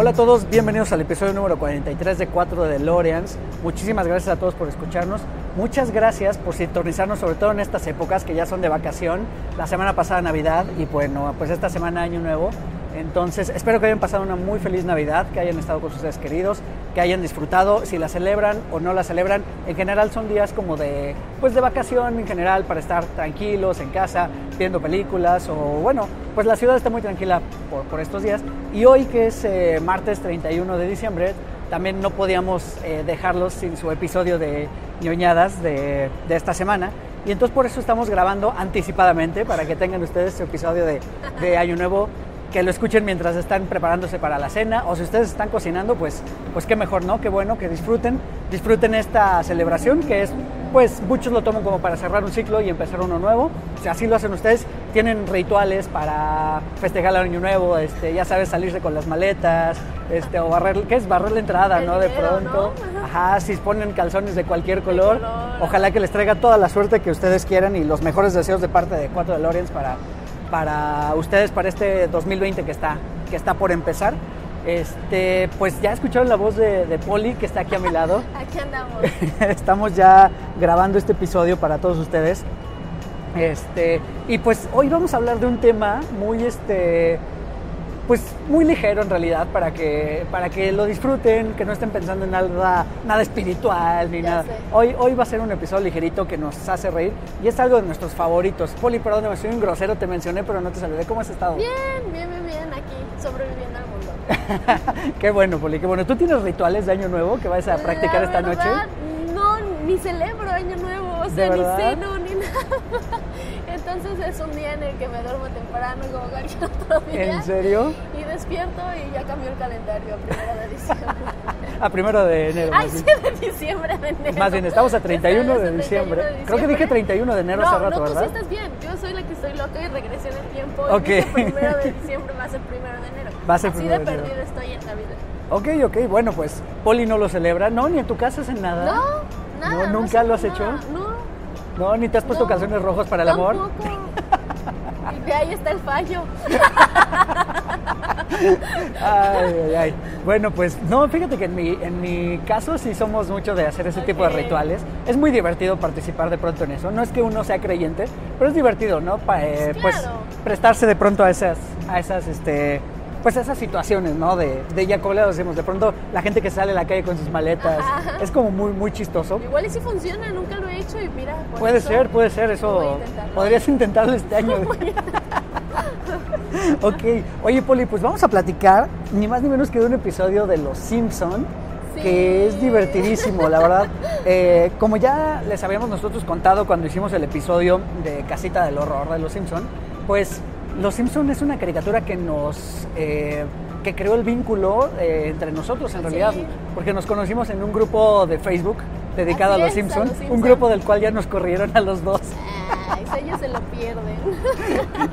Hola a todos, bienvenidos al episodio número 43 de 4 de DeLoreans. Muchísimas gracias a todos por escucharnos. Muchas gracias por sintonizarnos, sobre todo en estas épocas que ya son de vacación. La semana pasada Navidad y bueno, pues esta semana Año Nuevo. Entonces, espero que hayan pasado una muy feliz Navidad, que hayan estado con sus seres queridos, que hayan disfrutado, si la celebran o no la celebran. En general son días como de, pues de vacación en general, para estar tranquilos en casa, viendo películas o bueno, pues la ciudad está muy tranquila por, estos días. Y hoy que es eh, martes 31 de diciembre, también no podíamos eh, dejarlos sin su episodio de ñoñadas de, de esta semana. Y entonces por eso estamos grabando anticipadamente para que tengan ustedes su episodio de Año Nuevo que lo escuchen mientras están preparándose para la cena o si ustedes están cocinando, pues, pues qué mejor, ¿no? Qué bueno que disfruten, disfruten esta celebración que es, pues muchos lo toman como para cerrar un ciclo y empezar uno nuevo. Si así lo hacen ustedes, tienen rituales para festejar el año nuevo, este, ya sabes, salirse con las maletas, este, o barrer, ¿qué es? Barrer la entrada, El ¿no? De pronto. ¿no? Ajá, si ponen calzones de cualquier color, color. ojalá que les traiga toda la suerte que ustedes quieran y los mejores deseos de parte de 4 de Lorenz para para ustedes para este 2020 que está, que está por empezar. Este, pues ya escucharon la voz de, de Poli que está aquí a mi lado. Aquí andamos. Estamos ya grabando este episodio para todos ustedes. Este, y pues hoy vamos a hablar de un tema muy este pues muy ligero en realidad para que para que lo disfruten, que no estén pensando en nada nada espiritual ni Ya nada. sé. Hoy hoy va a ser un episodio ligerito que nos hace reír y es algo de nuestros favoritos. Poli, perdón, me soy un grosero, te mencioné, pero no te saludé. ¿Cómo has estado? Bien, bien, bien, bien, aquí, sobreviviendo al mundo. qué bueno, Poli, qué bueno. ¿Tú tienes rituales de año nuevo que vas a practicar La esta noche? No, ni celebro Año Nuevo, o sea, ni verdad? ceno, ni nada. Entonces es un día en el que me duermo temprano como cualquier otro día. ¿En serio? Y despierto y ya cambió el calendario, primero de diciembre. A primero de enero. Ay, sí, de diciembre, de enero. Más bien, estamos a 31 Estamos de a 31 diciembre. de Creo que dije diciembre. 31 de enero no, hace rato, no, tú ¿verdad? sí estás bien. Yo soy la que estoy loca y regresé en el tiempo. Ok. Y dije primero de diciembre va a ser primero de enero. Va a ser Así primero de de perdido estoy en la vida. Ok, ok, bueno, pues Poli no lo celebra. No, ni en tu casa hacen nada. No, nada. No, ¿nunca lo has hacemos hecho? nada. No. No, ni te has puesto no, calzones rojos para el amor. Tampoco. Y de ahí está el fallo. Ay, ay, ay. Bueno, pues no, fíjate que en mi, en mi caso sí somos mucho de hacer ese tipo de rituales. Es muy divertido participar de pronto en eso. No es que uno sea creyente, pero es divertido, ¿no? Pa- eh, Pues Claro. prestarse de pronto a esas, a esas, este, pues esas situaciones, ¿no? De, de ya como le decimos, de pronto la gente que sale a la calle con sus maletas, Ajá. es como muy, muy chistoso. Igual y si funciona, nunca lo he hecho y mira. Puede eso ser, puede ser, eso intentarlo. podrías intentarlo este año. ok, oye Poli, pues vamos a platicar ni más ni menos que de un episodio de Los Simpson Sí. que es divertidísimo, la verdad. Eh, como ya les habíamos nosotros contado cuando hicimos el episodio de Casita del Horror de Los Simpson, pues Los Simpson es una caricatura que nos eh, que creó el vínculo eh, entre nosotros en Sí. realidad, porque nos conocimos en un grupo de Facebook dedicado Así a Los Simpson, un grupo del cual ya nos corrieron a los dos. Ay, ellos se lo pierden.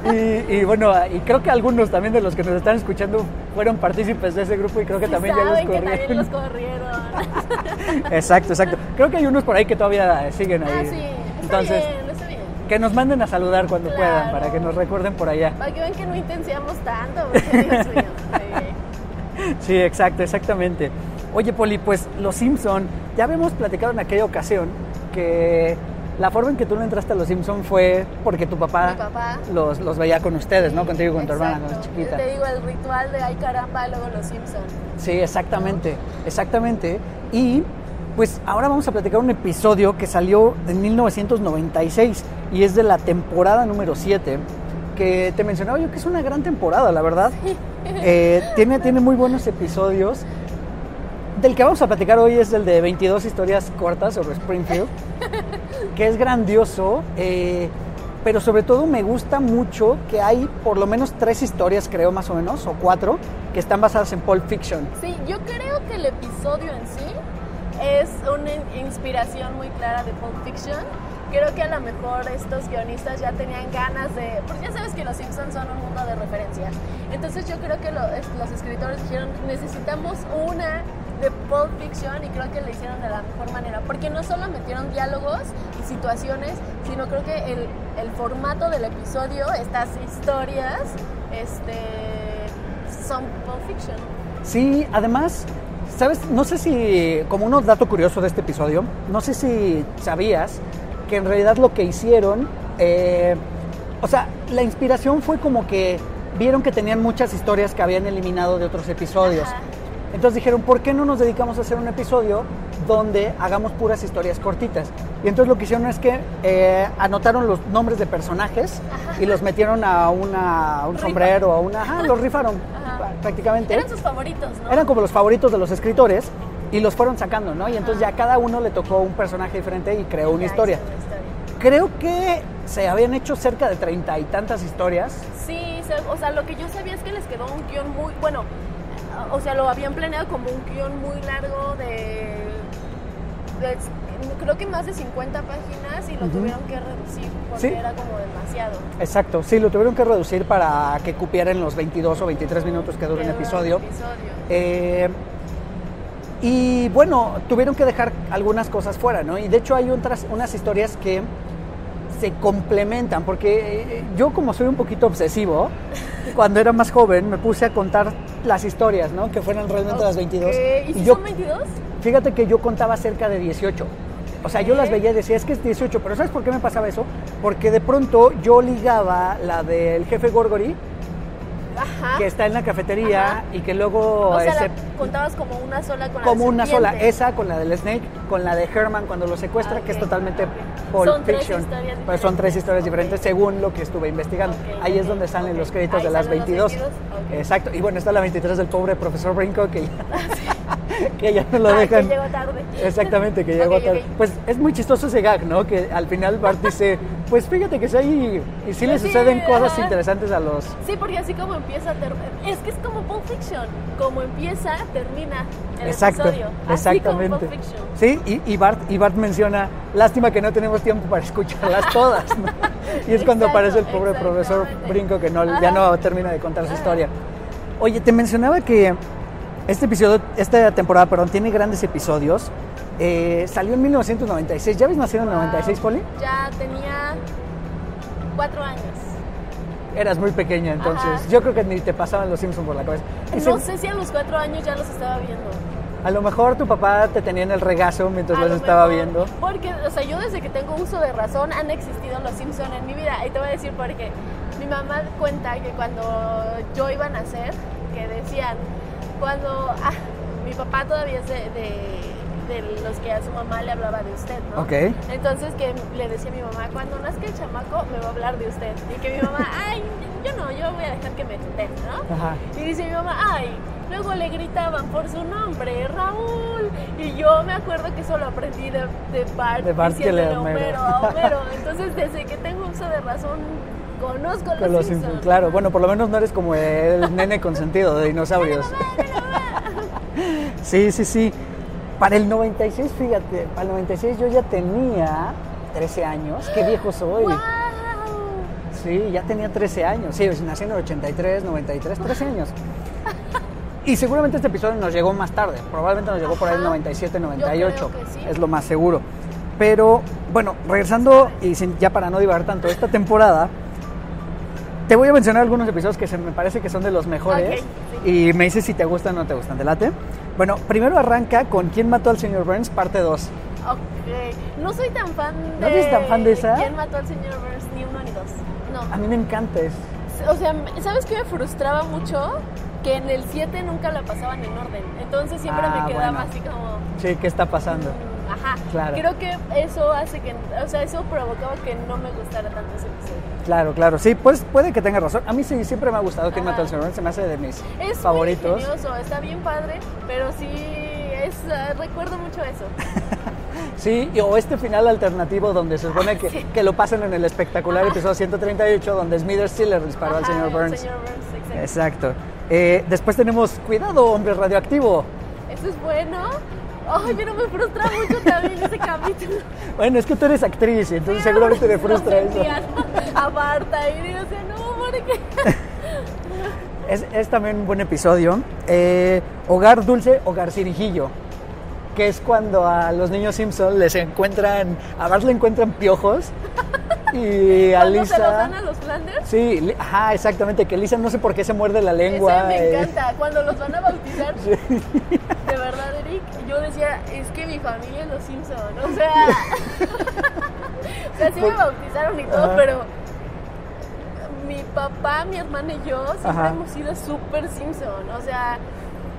Y, y bueno, y creo que algunos también de los que nos están escuchando fueron partícipes de ese grupo y creo que Sí también ya los saben que también corrieron. los corrieron. Exacto, exacto. Creo que hay unos por ahí que todavía siguen ahí. Ah, sí. Entonces. Que nos manden a saludar cuando Claro. puedan, para que nos recuerden por allá. Para que vean que no intenciamos tanto, Dios mío. sí. Exacto, exactamente. Oye, Poli, pues Los Simpson, ya habíamos platicado en aquella ocasión que la forma en que tú no entraste a Los Simpson fue porque tu papá. Los, los veía con ustedes, ¿no? Contigo y con tu hermana, cuando Exacto. chiquita. Te digo, el ritual de ay caramba, luego los Simpsons. Sí, exactamente, exactamente. Y pues ahora vamos a platicar un episodio que salió en 1996 y es de la temporada número 7, que te mencionaba yo que es una gran temporada, la verdad. Eh, tiene, tiene muy buenos episodios. Del que vamos a platicar hoy es el de 22 historias cortas sobre Springfield, que es grandioso, eh, pero sobre todo me gusta mucho que hay por lo menos tres historias, creo más o menos, o cuatro, que están basadas en Pulp Fiction. Sí, yo creo que el episodio en sí es una in- inspiración muy clara de Pulp Fiction creo que a lo mejor estos guionistas ya tenían ganas de, porque ya sabes que los Simpsons son un mundo de referencia. Entonces yo creo que los escritores dijeron, necesitamos una de Pulp Fiction y creo que lo hicieron de la mejor manera, porque no solo metieron diálogos y situaciones, sino creo que el, el formato del episodio, estas historias, este, son Pulp Fiction. Sí, además, ¿sabes? No sé si, como un dato curioso de este episodio, no sé si sabías que en realidad lo que hicieron, eh, o sea, la inspiración fue como que vieron que tenían muchas historias que habían eliminado de otros episodios. Ajá. Entonces dijeron, ¿por qué no nos dedicamos a hacer un episodio donde hagamos puras historias cortitas? Y entonces lo que hicieron es que eh, anotaron los nombres de personajes y los metieron a, una, a un Rifa. sombrero, a una... Ajá, los rifaron Ajá. prácticamente. Eran sus favoritos, ¿no? Eran como los favoritos de los escritores y los fueron sacando, ¿no? Y entonces ya cada uno le tocó un personaje diferente y creó una historia. una historia. Creo que se habían hecho cerca de treinta y tantas historias. Sí, o sea, lo que yo sabía es que les quedó un guion muy, bueno, o sea, lo habían planeado como un guion muy largo de, creo que más de 50 páginas y lo tuvieron que reducir porque Sí. era como demasiado. Exacto, sí, lo tuvieron que reducir para que cupieran los 22 o 23 minutos que dura un episodio. Eh, y bueno, tuvieron que dejar algunas cosas fuera, ¿no? Y de hecho hay otras, unas historias que se complementan, porque eh, yo como soy un poquito obsesivo, cuando era más joven me puse a contar las historias, ¿no? Que fueran realmente las 22. Ok, ¿Y si yo, son 22? Fíjate que yo contaba cerca de 18. O sea, yo las veía y decía, es que es 18, pero ¿sabes por qué me pasaba eso? Porque de pronto yo ligaba la del jefe Gorgory, Ajá. que está en la cafetería, Ajá. y que luego... o sea, ese- la contabas como una sola con la como una sola, esa con la del Snake, con la de Herman cuando lo secuestra, Ah, que es totalmente. Pulp Son Fiction. historias Pues son tres historias diferentes según lo que estuve investigando. Ahí es donde salen los créditos Ahí de las salen los 22. 22, ok. Exacto. Y bueno, está la 23 del pobre profesor Brinco que ya, que ya no lo Ah, dejan. que llegó tarde. Exactamente, que llegó ok. tarde. Pues es muy chistoso ese gag, ¿no? Que al final Bart dice, pues fíjate que sí hay, y sí le sí, suceden cosas ajá. interesantes a los... Sí, porque así como empieza, es que es como Pulp Fiction. Como empieza, termina el Exacto, episodio. Así exactamente. como Pulp Fiction. Sí, y, y Bart, y Bart menciona, lástima que no tenemos tiempo para escucharlas todas. ¿no? Y es cuando Exacto, aparece el pobre profesor. Brinco que no, ya no termina de contar su historia. Oye, te mencionaba que este episodio, esta temporada, perdón, tiene grandes episodios. Eh, salió en 1996. ¿Ya habéis nacido en el 96, Poli? Ya tenía cuatro años. Eras muy pequeña, entonces. Ajá. Yo creo que ni te pasaban los Simpsons por la cabeza. Y No sé si a los cuatro años ya los estaba viendo. A lo mejor tu papá te tenía en el regazo mientras A los lo estaba viendo. Porque, o sea, yo desde que tengo uso de razón han existido los Simpson en mi vida. Y te voy a decir por qué. Mi mamá cuenta que cuando yo iba a nacer, que decían, cuando ah, mi papá todavía es de, de- de los que a su mamá le hablaba de usted, ¿no? Ok. Entonces que le decía a mi mamá, cuando nazca el chamaco me va a hablar de usted. Y que mi mamá, ay, yo no, yo voy a dejar que me tutee, ¿no? Ajá. Y dice mi mamá, ay, luego le gritaban por su nombre, Raúl. Y yo me acuerdo que solo aprendí de, de Bart, De Bart que le Homero. Homero a Homero. Entonces, desde que tengo uso de razón, conozco Con los, los. Simpsons, claro. Bueno, por lo menos no eres como el nene consentido de dinosaurios. Sí, sí, sí. Para el 96, fíjate, para el 96 yo ya tenía 13 años. Qué viejo soy. ¡Wow! Sí, ya tenía 13 años. Sí, nací en el 83, 93, 13 años. Y seguramente este episodio nos llegó más tarde. Probablemente nos llegó por ahí el Ajá. 97, Yo 98. creo que sí. Es lo más seguro. Pero bueno, regresando y sin- ya para no divagar tanto, esta temporada te voy a mencionar algunos episodios que se me parece que son de los mejores y me dices si te gustan o no te gustan. ¿Te late? Bueno, primero arranca con ¿Quién mató al señor Burns? Parte 2. Ok. No soy tan fan de. ¿No eres tan fan de esa? ¿Quién mató al señor Burns? Ni uno ni dos. No. A mí me encanta eso. O sea, ¿sabes qué me frustraba mucho? Que en el 7 nunca la pasaban en orden. Entonces siempre Ah, me quedaba bueno. así como. Sí, ¿qué está pasando? mm, Ajá. Claro. Creo que eso hace que. O sea, eso provocaba que no me gustara tanto ese episodio. Claro, claro. Sí, pues puede que tenga razón. A mí sí, siempre me ha gustado ¿Quién Ajá. mató al señor Burns? Se me hace de mis Es favoritos. ingenioso, está bien padre, pero sí. Es, eh, recuerdo mucho eso. Sí, y- o este final alternativo donde se supone que, Sí. que lo pasan en el espectacular Ajá. episodio 138 donde Smithers sí le disparó al señor Burns. señor Burns, exacto. Exacto. Eh, después tenemos Cuidado, hombre radioactivo. Eso es bueno. Ay, pero me frustra mucho también ese capítulo. Bueno, es que tú eres actriz, entonces seguramente te frustra eso. A Marta y yo decía, no, ¿por qué? Es, es también un buen episodio. Eh, hogar dulce, hogar cirijillo. Que es cuando a los niños Simpson les encuentran, a Bart le encuentran piojos y a ¿Cuándo se los Lisa... dan a los Flanders? Sí, ajá, exactamente, que Lisa no sé por qué se muerde la lengua. Ese me eh, encanta. Cuando los van a bautizar, de es que mi familia es los Simpson. O sea, o sea, sí me bautizaron y todo, Ajá. pero mi papá, mi hermana y yo siempre Ajá. hemos sido súper Simpson. O sea,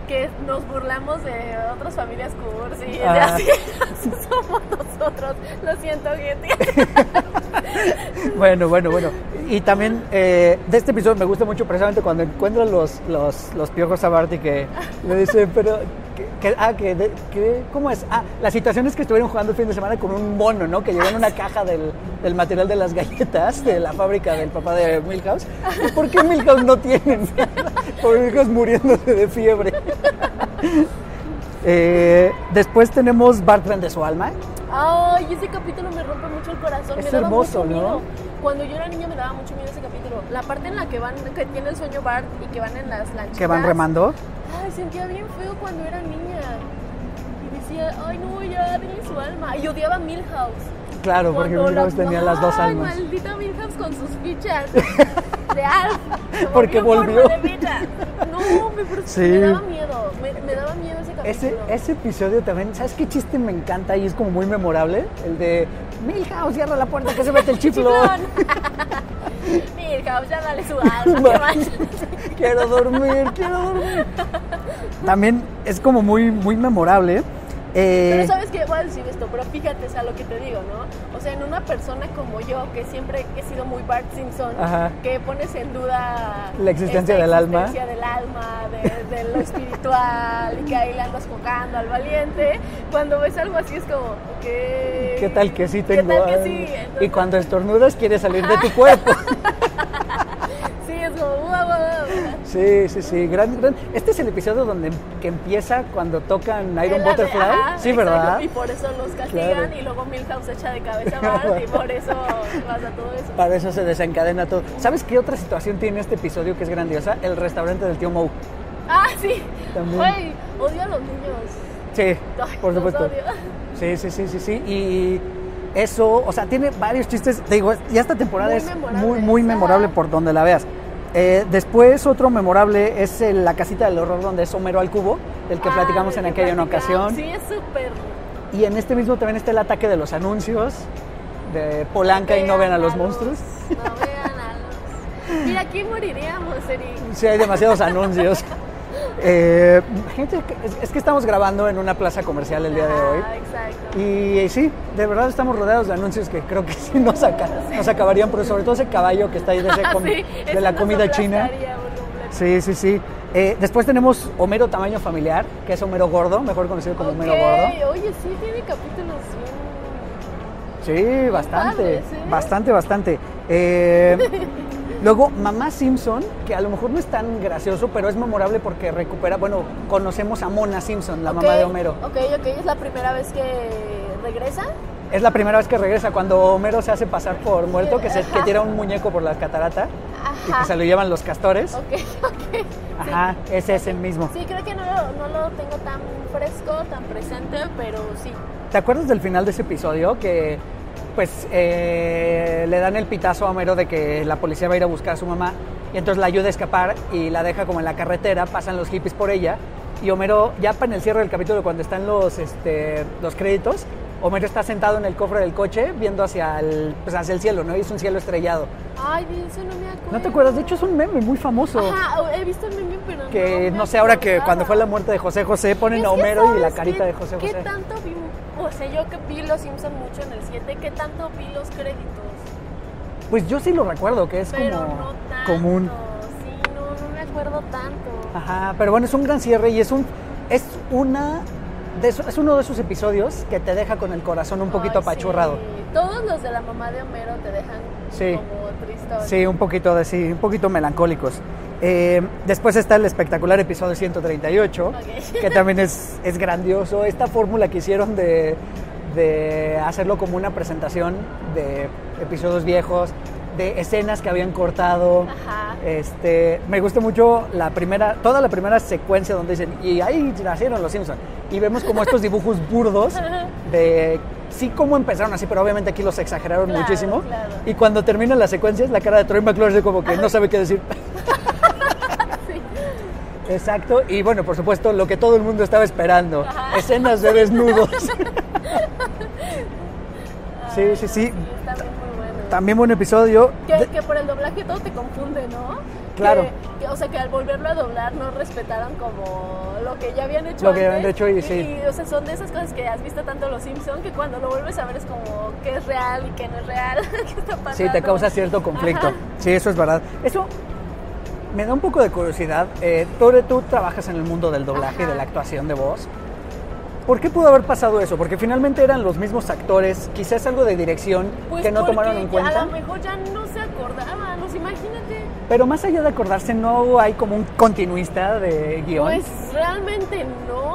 que nos burlamos de otras familias cursi, de Ajá. así, somos nosotros. Lo siento, gente. Bueno, bueno, bueno. Y también eh, de este episodio me gusta mucho precisamente cuando encuentran los, los, los piojos a Bart y que le dice, pero, que, ah, que, de- que- ¿cómo es? Ah, la situación es que estuvieron jugando el fin de semana con un mono, ¿no? Que llegó en una caja del, del material de las galletas de la fábrica del papá de Milhouse. ¿Y ¿Por qué Milhouse no tienen? Por Milhouse muriéndose de fiebre. Eh, después tenemos Bart vende su alma. Ay, ese capítulo me rompe mucho el corazón. Es me hermoso, ¿no? miedo. Cuando yo era niña me daba mucho miedo ese capítulo. La parte en la que van, que tiene el sueño Bart y que van en las lanchitas. Que van remando. Ay, sentía bien feo cuando era niña. Y decía, ay no, ya denle su alma. Y odiaba a Milhouse. Claro, porque Milhouse la- tenía las dos Ay, almas. maldita Milhouse con sus fichas de Alf. Porque volvió de. No, me, frus- Sí. me daba miedo. Me, me daba miedo ese capítulo. Ese, ese episodio también, ¿sabes qué chiste me encanta y es como muy memorable? El de Milhouse, cierra la puerta que se mete el chiflón. Milhouse, ya dale su alma. quiero dormir, quiero dormir. También es como muy, muy memorable. Eh, Pero sabes que voy a decir esto, pero fíjate es a lo que te digo, ¿no? O sea, en una persona como yo, que siempre he sido muy Bart Simpson, Ajá. que pones en duda La existencia del alma. del alma, de, de lo espiritual, y que ahí le andas jugando al valiente, cuando ves algo así es como, ok. ¿Qué tal que sí ¿Qué tengo tal que sí? Y cuando estornudas quiere salir de tu cuerpo. Sí, sí, sí. Gran, gran. Este es el episodio donde que empieza cuando tocan Iron de- Butterfly. ajá, sí, exacto, ¿verdad? Y por eso los castigan Claro. y luego Milhouse echa de cabeza a Bart y por eso pasa todo eso. Para eso se desencadena todo. ¿Sabes qué otra situación tiene este episodio que es grandiosa? El restaurante del tío Moe. Ah, sí. También. Güey, odio a los niños. Sí, Ay, por supuesto. odio. Sí, sí, sí, sí, sí. Y eso, o sea, tiene varios chistes. Te digo, ya esta temporada Muy es memorable, muy, muy memorable por donde la veas. Eh, después, otro memorable es el- la casita del horror donde es Homero al cubo, del que Ah, platicamos en aquella ocasión. Sí, es súper. Y en este mismo también está el ataque de los anuncios de Polanca y no ven a los monstruos. No vean a los. Mira, aquí moriríamos, Eric. Sí, hay demasiados anuncios. Eh, gente, es, que estamos grabando en una plaza comercial el día de hoy. Ah, exacto. Y sí, de verdad estamos rodeados de anuncios que creo que sí nos, saca- nos acabarían, pero sobre todo ese caballo que está ahí de, ese com- Sí, de eso la comida china. Sí, sí, sí. Eh, después tenemos Homero tamaño familiar, que es Homero gordo, mejor conocido como Homero gordo. Oye, sí, tiene capítulos bien. Sí, bastante, padres, ¿eh? bastante, bastante. Eh, luego, Mamá Simpson, que a lo mejor no es tan gracioso, pero es memorable porque recupera, bueno, conocemos a Mona Simpson, la mamá de Homero. Ok, ok, es la primera vez que regresa. Es la primera vez que regresa, cuando Homero se hace pasar por muerto, que, se, que tira un muñeco por la catarata y Ajá. que se lo llevan los castores. Ok, ok. Ajá, ese es el mismo. Sí, creo que no, lo- no lo tengo tan fresco, tan presente, pero sí. ¿Te acuerdas del final de ese episodio que pues eh, le dan el pitazo a Homero de que la policía va a ir a buscar a su mamá y entonces la ayuda a escapar y la deja como en la carretera, pasan los hippies por ella y Homero ya para en el cierre del capítulo cuando están los, este, los créditos, Homero está sentado en el cofre del coche viendo hacia el, pues hacia el cielo, ¿no? Y es un cielo estrellado. Ay, de eso no me acuerdo. ¿No te acuerdas? De hecho es un meme muy famoso. Ajá, he visto el meme, pero Que me no sé, ahora que cuando fue la muerte de José José ponen a Homero y la ¿sabes carita qué- de José José. ¿Qué tanto vi? O sea, yo que vi Los Simpson mucho en el 7, ¿qué tanto vi los créditos? Pues yo sí lo recuerdo, que es pero como no tanto. común. Sí, no, no me acuerdo tanto. Ajá, pero bueno, es un gran cierre y es un es una de es uno de esos episodios que te deja con el corazón un poquito Ay, sí. apachurrado. Todos los de la mamá de Homero te dejan Sí. como tristón. Sí, un poquito de sí, un poquito melancólicos. Eh, después está el espectacular episodio 138, Ok. que también es, es grandioso. Esta fórmula que hicieron de, de hacerlo como una presentación de episodios viejos, de escenas que habían cortado. Ajá. Este, me gusta mucho la primera, toda la primera secuencia donde dicen, y ahí nacieron los Simpsons. Y vemos como estos dibujos burdos de sí cómo empezaron así, pero obviamente aquí los exageraron Claro, muchísimo. claro. Y cuando termina la secuencia es la cara de Troy McClure así como que no sabe qué decir. Exacto, y bueno, por supuesto, lo que todo el mundo estaba esperando, Ajá. escenas de desnudos. sí, sí, sí, bien muy bueno. también buen episodio. Que, que por el doblaje todo te confunde, ¿no? Claro. Que- que, o sea, que al volverlo a doblar no respetaron como lo que ya habían hecho Lo que ya habían hecho y sí. Y, o sea, son de esas cosas que has visto tanto Los Simpson que cuando lo vuelves a ver es como que es real y que no es real. ¿Qué está pasando? Sí, te causa cierto conflicto. Ajá. Sí, eso es verdad. Eso me da un poco de curiosidad. Eh, Tore, tú trabajas en el mundo del doblaje y de la actuación de voz. ¿Por qué pudo haber pasado eso? Porque finalmente eran los mismos actores, quizás algo de dirección Pues que no tomaron en cuenta. A lo mejor ya no se acordaban, pues imagínate. Pero más allá de acordarse, no hay como un continuista de guion. Pues realmente no.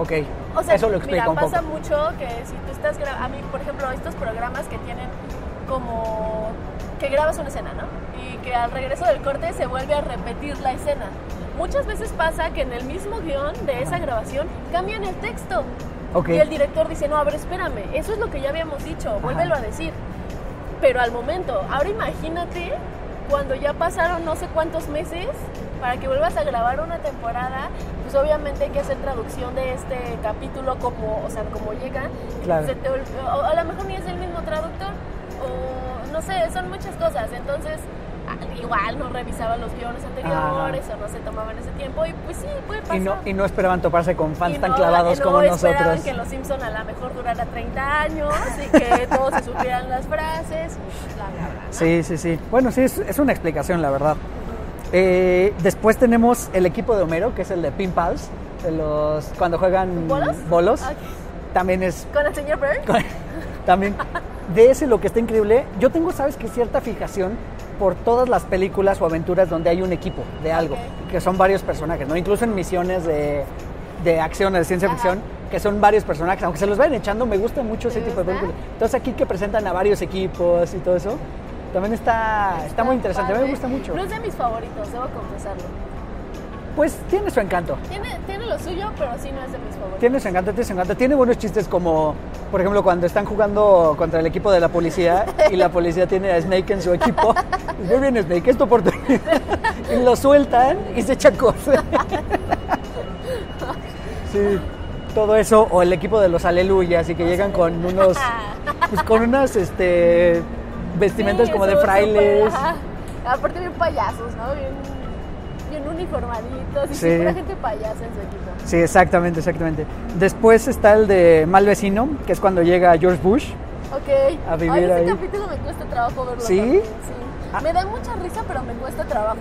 ok, O sea, eso lo explica mira, un poco. pasa mucho que si tú estás a mí, por ejemplo, estos programas que tienen como que grabas una escena, ¿no? Que al regreso del corte se vuelve a repetir la escena. Muchas veces pasa que en el mismo guion de esa grabación cambian el texto. Ok. Y el director dice, no, a ver, espérame, eso es lo que ya habíamos dicho, vuélvelo a decir. Pero al momento, ahora imagínate cuando ya pasaron no sé cuántos meses para que vuelvas a grabar una temporada, pues obviamente hay que hacer traducción de este capítulo como, o sea, como llega. Claro. Se te ol- o a lo mejor ni es el mismo traductor, o no sé, son muchas cosas. Entonces, igual no revisaban los guiones anteriores o no se tomaban ese tiempo y pues sí, puede pasar. Y no, y no esperaban toparse con fans Y tan no- clavados no como esperaban nosotros. que Los Simpson a lo mejor durara 30 años y que todos se supieran las frases, bla, bla, bla. Sí, sí, sí. Bueno, sí, es, es una explicación, la verdad. Eh, después tenemos el equipo de Homero, que es el de Pin Pals, de los, cuando juegan ¿Bolos? bolos. También es... Con el señor Burns. también de ese lo que está increíble. Yo tengo, sabes que cierta fijación por todas las películas o aventuras donde hay un equipo de algo, Ok. que son varios personajes, ¿no? Incluso en misiones de, de acción, de ciencia Ajá. ficción, que son varios personajes, aunque se los vayan echando, me gusta mucho ese ¿Te tipo de películas. Entonces aquí que presentan a varios equipos y todo eso, también está, está, muy interesante, a mí me padre. gusta mucho. No es de mis favoritos, debo confesarlo. Pues tiene su encanto. Tiene, tiene lo suyo, pero sí no es de mis favoritos. Tiene su encanto, tiene su encanto. Tiene buenos chistes como, por ejemplo, cuando están jugando contra el equipo de la policía y la policía tiene a Snake en su equipo. Muy bien, Snake, es tu oportunidad. Y lo sueltan y se echan cosas. Sí, todo eso. O el equipo de los aleluyas y que llegan con unos, pues, con unas este, vestimentas Sí, como de frailes. ajá. Aparte bien payasos, ¿no? Bien uniformaditos y Sí. pura gente payasa en su equipo. Sí, exactamente, exactamente. Después está el de Mal Vecino, que es cuando llega George Bush. Ok. A vivir Ay, ese ahí. capítulo me cuesta trabajo verlo. ¿Sí? también, sí. Ah. Me da mucha risa, pero me cuesta trabajo.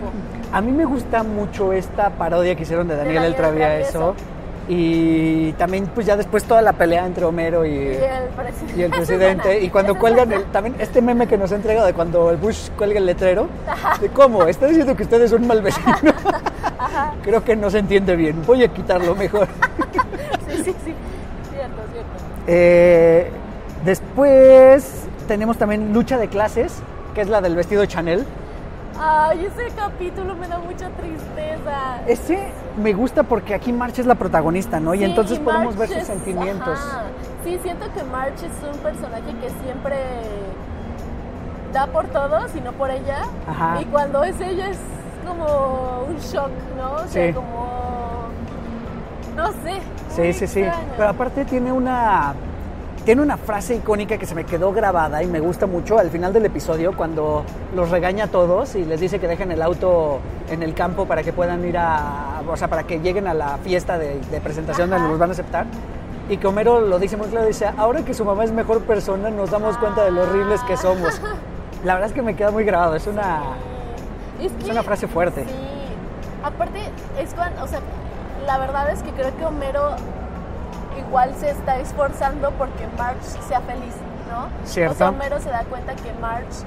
A mí me gusta mucho esta parodia que hicieron de Daniel, Daniel el Travieso. Travieso. Y también pues ya después toda la pelea entre Homero y, Y el presidente. y el presidente. Y cuando cuelgan el, también este meme que nos ha entregado de cuando el Bush cuelga el letrero. De cómo, está diciendo que ustedes son mal vecino. Creo que no se entiende bien. Voy a quitarlo mejor. Sí, sí, sí. Cierto, cierto. Eh, después tenemos también Lucha de Clases, que es la del vestido Chanel. Ay, ese capítulo me da mucha tristeza. Ese me gusta porque aquí March es la protagonista, ¿no? y entonces podemos ver sus es- sentimientos. ajá. Sí, siento que March es un personaje que siempre da por todos y no por ella. Ajá. Y cuando es ella es como un shock, ¿no? O sea, Sí. como. No sé. Sí, sí, sí. Pero aparte tiene una tiene una frase icónica que se me quedó grabada y me gusta mucho al final del episodio cuando los regaña a todos y les dice que dejen el auto en el campo para que puedan ir a, o sea, para que lleguen a la fiesta de, de presentación Ajá. donde los van a aceptar. Y que Homero lo dice muy claro, dice, ahora que su mamá es mejor persona nos damos cuenta de lo horribles que somos. La verdad es que me queda muy grabado, es una... Es, Es que- una frase fuerte. Sí. Aparte, es cuando, o sea, la verdad es que creo que Homero igual se está esforzando porque Marge sea feliz, ¿no? Cierto. O sea, Homero se da cuenta que Marge,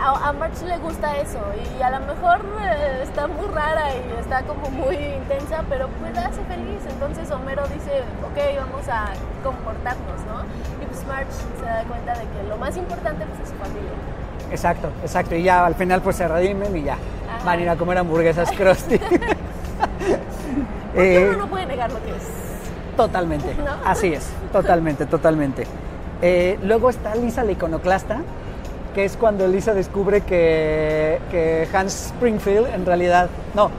a, Marge le gusta eso y a lo mejor eh, está muy rara y está como muy intensa, pero pues la hace feliz. Entonces Homero dice, ok, vamos a comportarnos, ¿no? Y pues Marge se da cuenta de que lo más importante pues, es su familia. Exacto, exacto. Y ya al final pues se redimen y ya Ajá. van a ir a comer hamburguesas Krusty. Eh, uno no puede negar lo que es. Totalmente, ¿No? así es, totalmente, totalmente. Eh, luego está Lisa la iconoclasta, que es cuando Lisa descubre que, que Hans Springfield en realidad, no,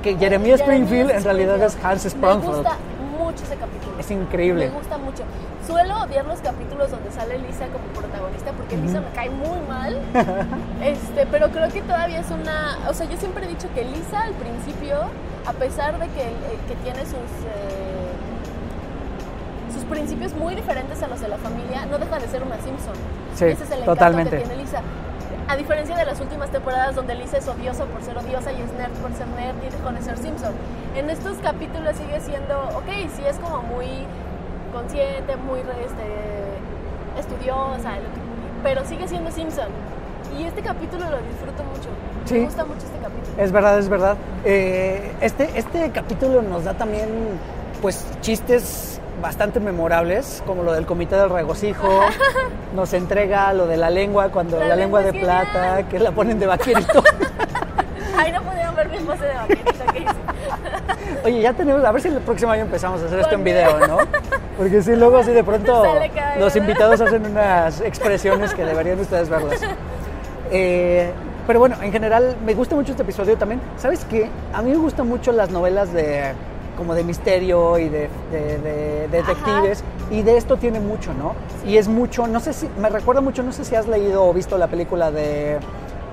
que Jeremy Springfield en realidad es Hans Me Springfield. gusta mucho ese capítulo. Es increíble. Me gusta mucho. Suelo odiar los capítulos donde sale Lisa como protagonista porque Lisa me cae muy mal. este, pero creo que todavía es una. O sea, yo siempre he dicho que Lisa al principio, a pesar de que, eh, que tiene sus. eh, sus principios muy diferentes a los de la familia, no deja de ser una Simpson. Sí, Ese es el encanto totalmente. que tiene Lisa. A diferencia de las últimas temporadas donde Lisa es odiosa por ser odiosa y es nerd por ser nerd y dejó de ser Simpson. En estos capítulos sigue siendo, ok, sí es como muy consciente, muy este, estudiosa, pero sigue siendo Simpson. Y este capítulo lo disfruto mucho. Sí. Me gusta mucho este capítulo. Es verdad, es verdad. Eh, este, este capítulo nos da también, pues, chistes bastante memorables, como lo del comité del regocijo. Nos entrega lo de la lengua, cuando la, La lengua de plata, que la ponen de vaquerito. Ay, no pudieron ver mi pose de vaquerito que hice. Oye, ya tenemos, a ver si el próximo año empezamos a hacer esto en video, ¿no? Porque si luego así de pronto los invitados hacen unas expresiones que deberían ustedes verlas. Eh, pero bueno, en general me gusta mucho este episodio también. ¿Sabes qué? A mí me gustan mucho las novelas de como de misterio y de, de- de detectives y de esto tiene mucho, ¿no? Y es mucho, no sé si, me recuerda mucho, no sé si has leído o visto la película de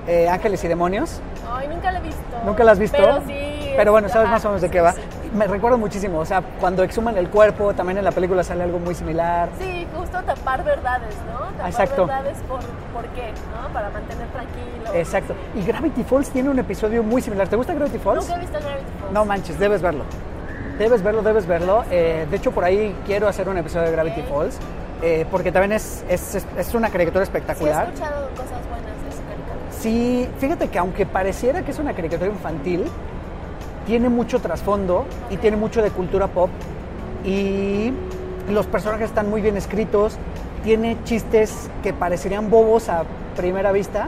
eh, Ángeles y Demonios. Ay, nunca la he visto. ¿Nunca la has visto? Pero sí. Pero bueno, es- sabes ajá, más o menos de qué sí, va. sí. Me recuerda muchísimo, o sea, cuando exhuman el cuerpo, también en la película sale algo muy similar. Sí, justo tapar verdades, ¿no? Tapar Exacto. verdades por, por qué, ¿no? Para mantener tranquilo. Exacto. Y Gravity Falls tiene un episodio muy similar. ¿Te gusta Gravity Falls? Nunca he visto Gravity Falls. No manches, debes verlo. Debes verlo, debes verlo. Eh, de hecho, por ahí quiero hacer un episodio de Gravity. Falls, eh, porque también es, es, es- una caricatura Sí, he espectacular. escuchado cosas buenas de esa caricatura. Sí, fíjate que aunque pareciera que es una caricatura infantil, tiene mucho trasfondo y tiene mucho de cultura pop y los personajes están muy bien escritos, tiene chistes que parecerían bobos a primera vista,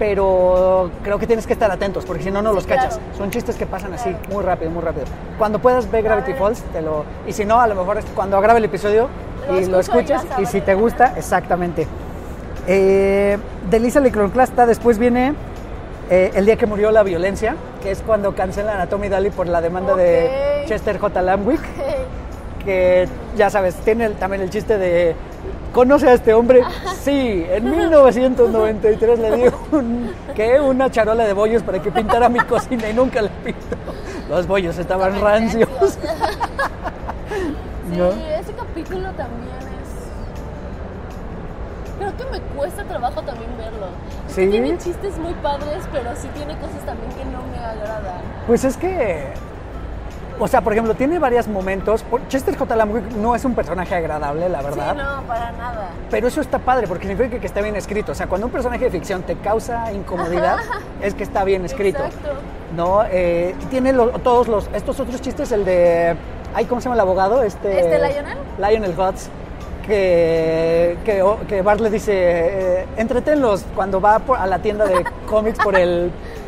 pero creo que tienes que estar atentos porque si no, no los claro. cachas. Son chistes que pasan así, muy rápido, muy rápido. Cuando puedas ver Gravity. Falls, te lo... Y si no, a lo mejor es cuando grabe el episodio Lo y lo escucho y ya escuchas y si te gusta, exactamente. Eh, de Lisa la Iconoclasta después viene eh, El día que murió la violencia, que es cuando cancelan a Tommy Daly por la demanda de. Chester J. Lamwick, que ya sabes, tiene el- también el chiste de ¿Conoce a este hombre? Sí, en 1993 le di un, ¿qué? una charola de bollos para que pintara mi cocina y nunca le pintó. Los bollos estaban rancios. rancios. Sí, ¿No? ese capítulo también es. Creo que me cuesta trabajo también verlo. Es que ¿Sí? Tiene chistes muy padres, pero sí tiene cosas también que no me agradan. Pues es que, o sea, por ejemplo, tiene varios momentos. Chester J. Lamwick no es un personaje agradable, la verdad. Sí, no, para nada. Pero eso está padre porque significa que está bien escrito. O sea, cuando un personaje de ficción te causa incomodidad, es que está bien escrito. Exacto. ¿No? Eh, tiene lo- todos los, estos otros chistes, el de, ay, ¿cómo se llama el abogado? Este, ¿Este Lionel? Lionel Hutz. Que, que, o- que Bart le dice, eh, entretenlos cuando va por- a la tienda de cómics por el,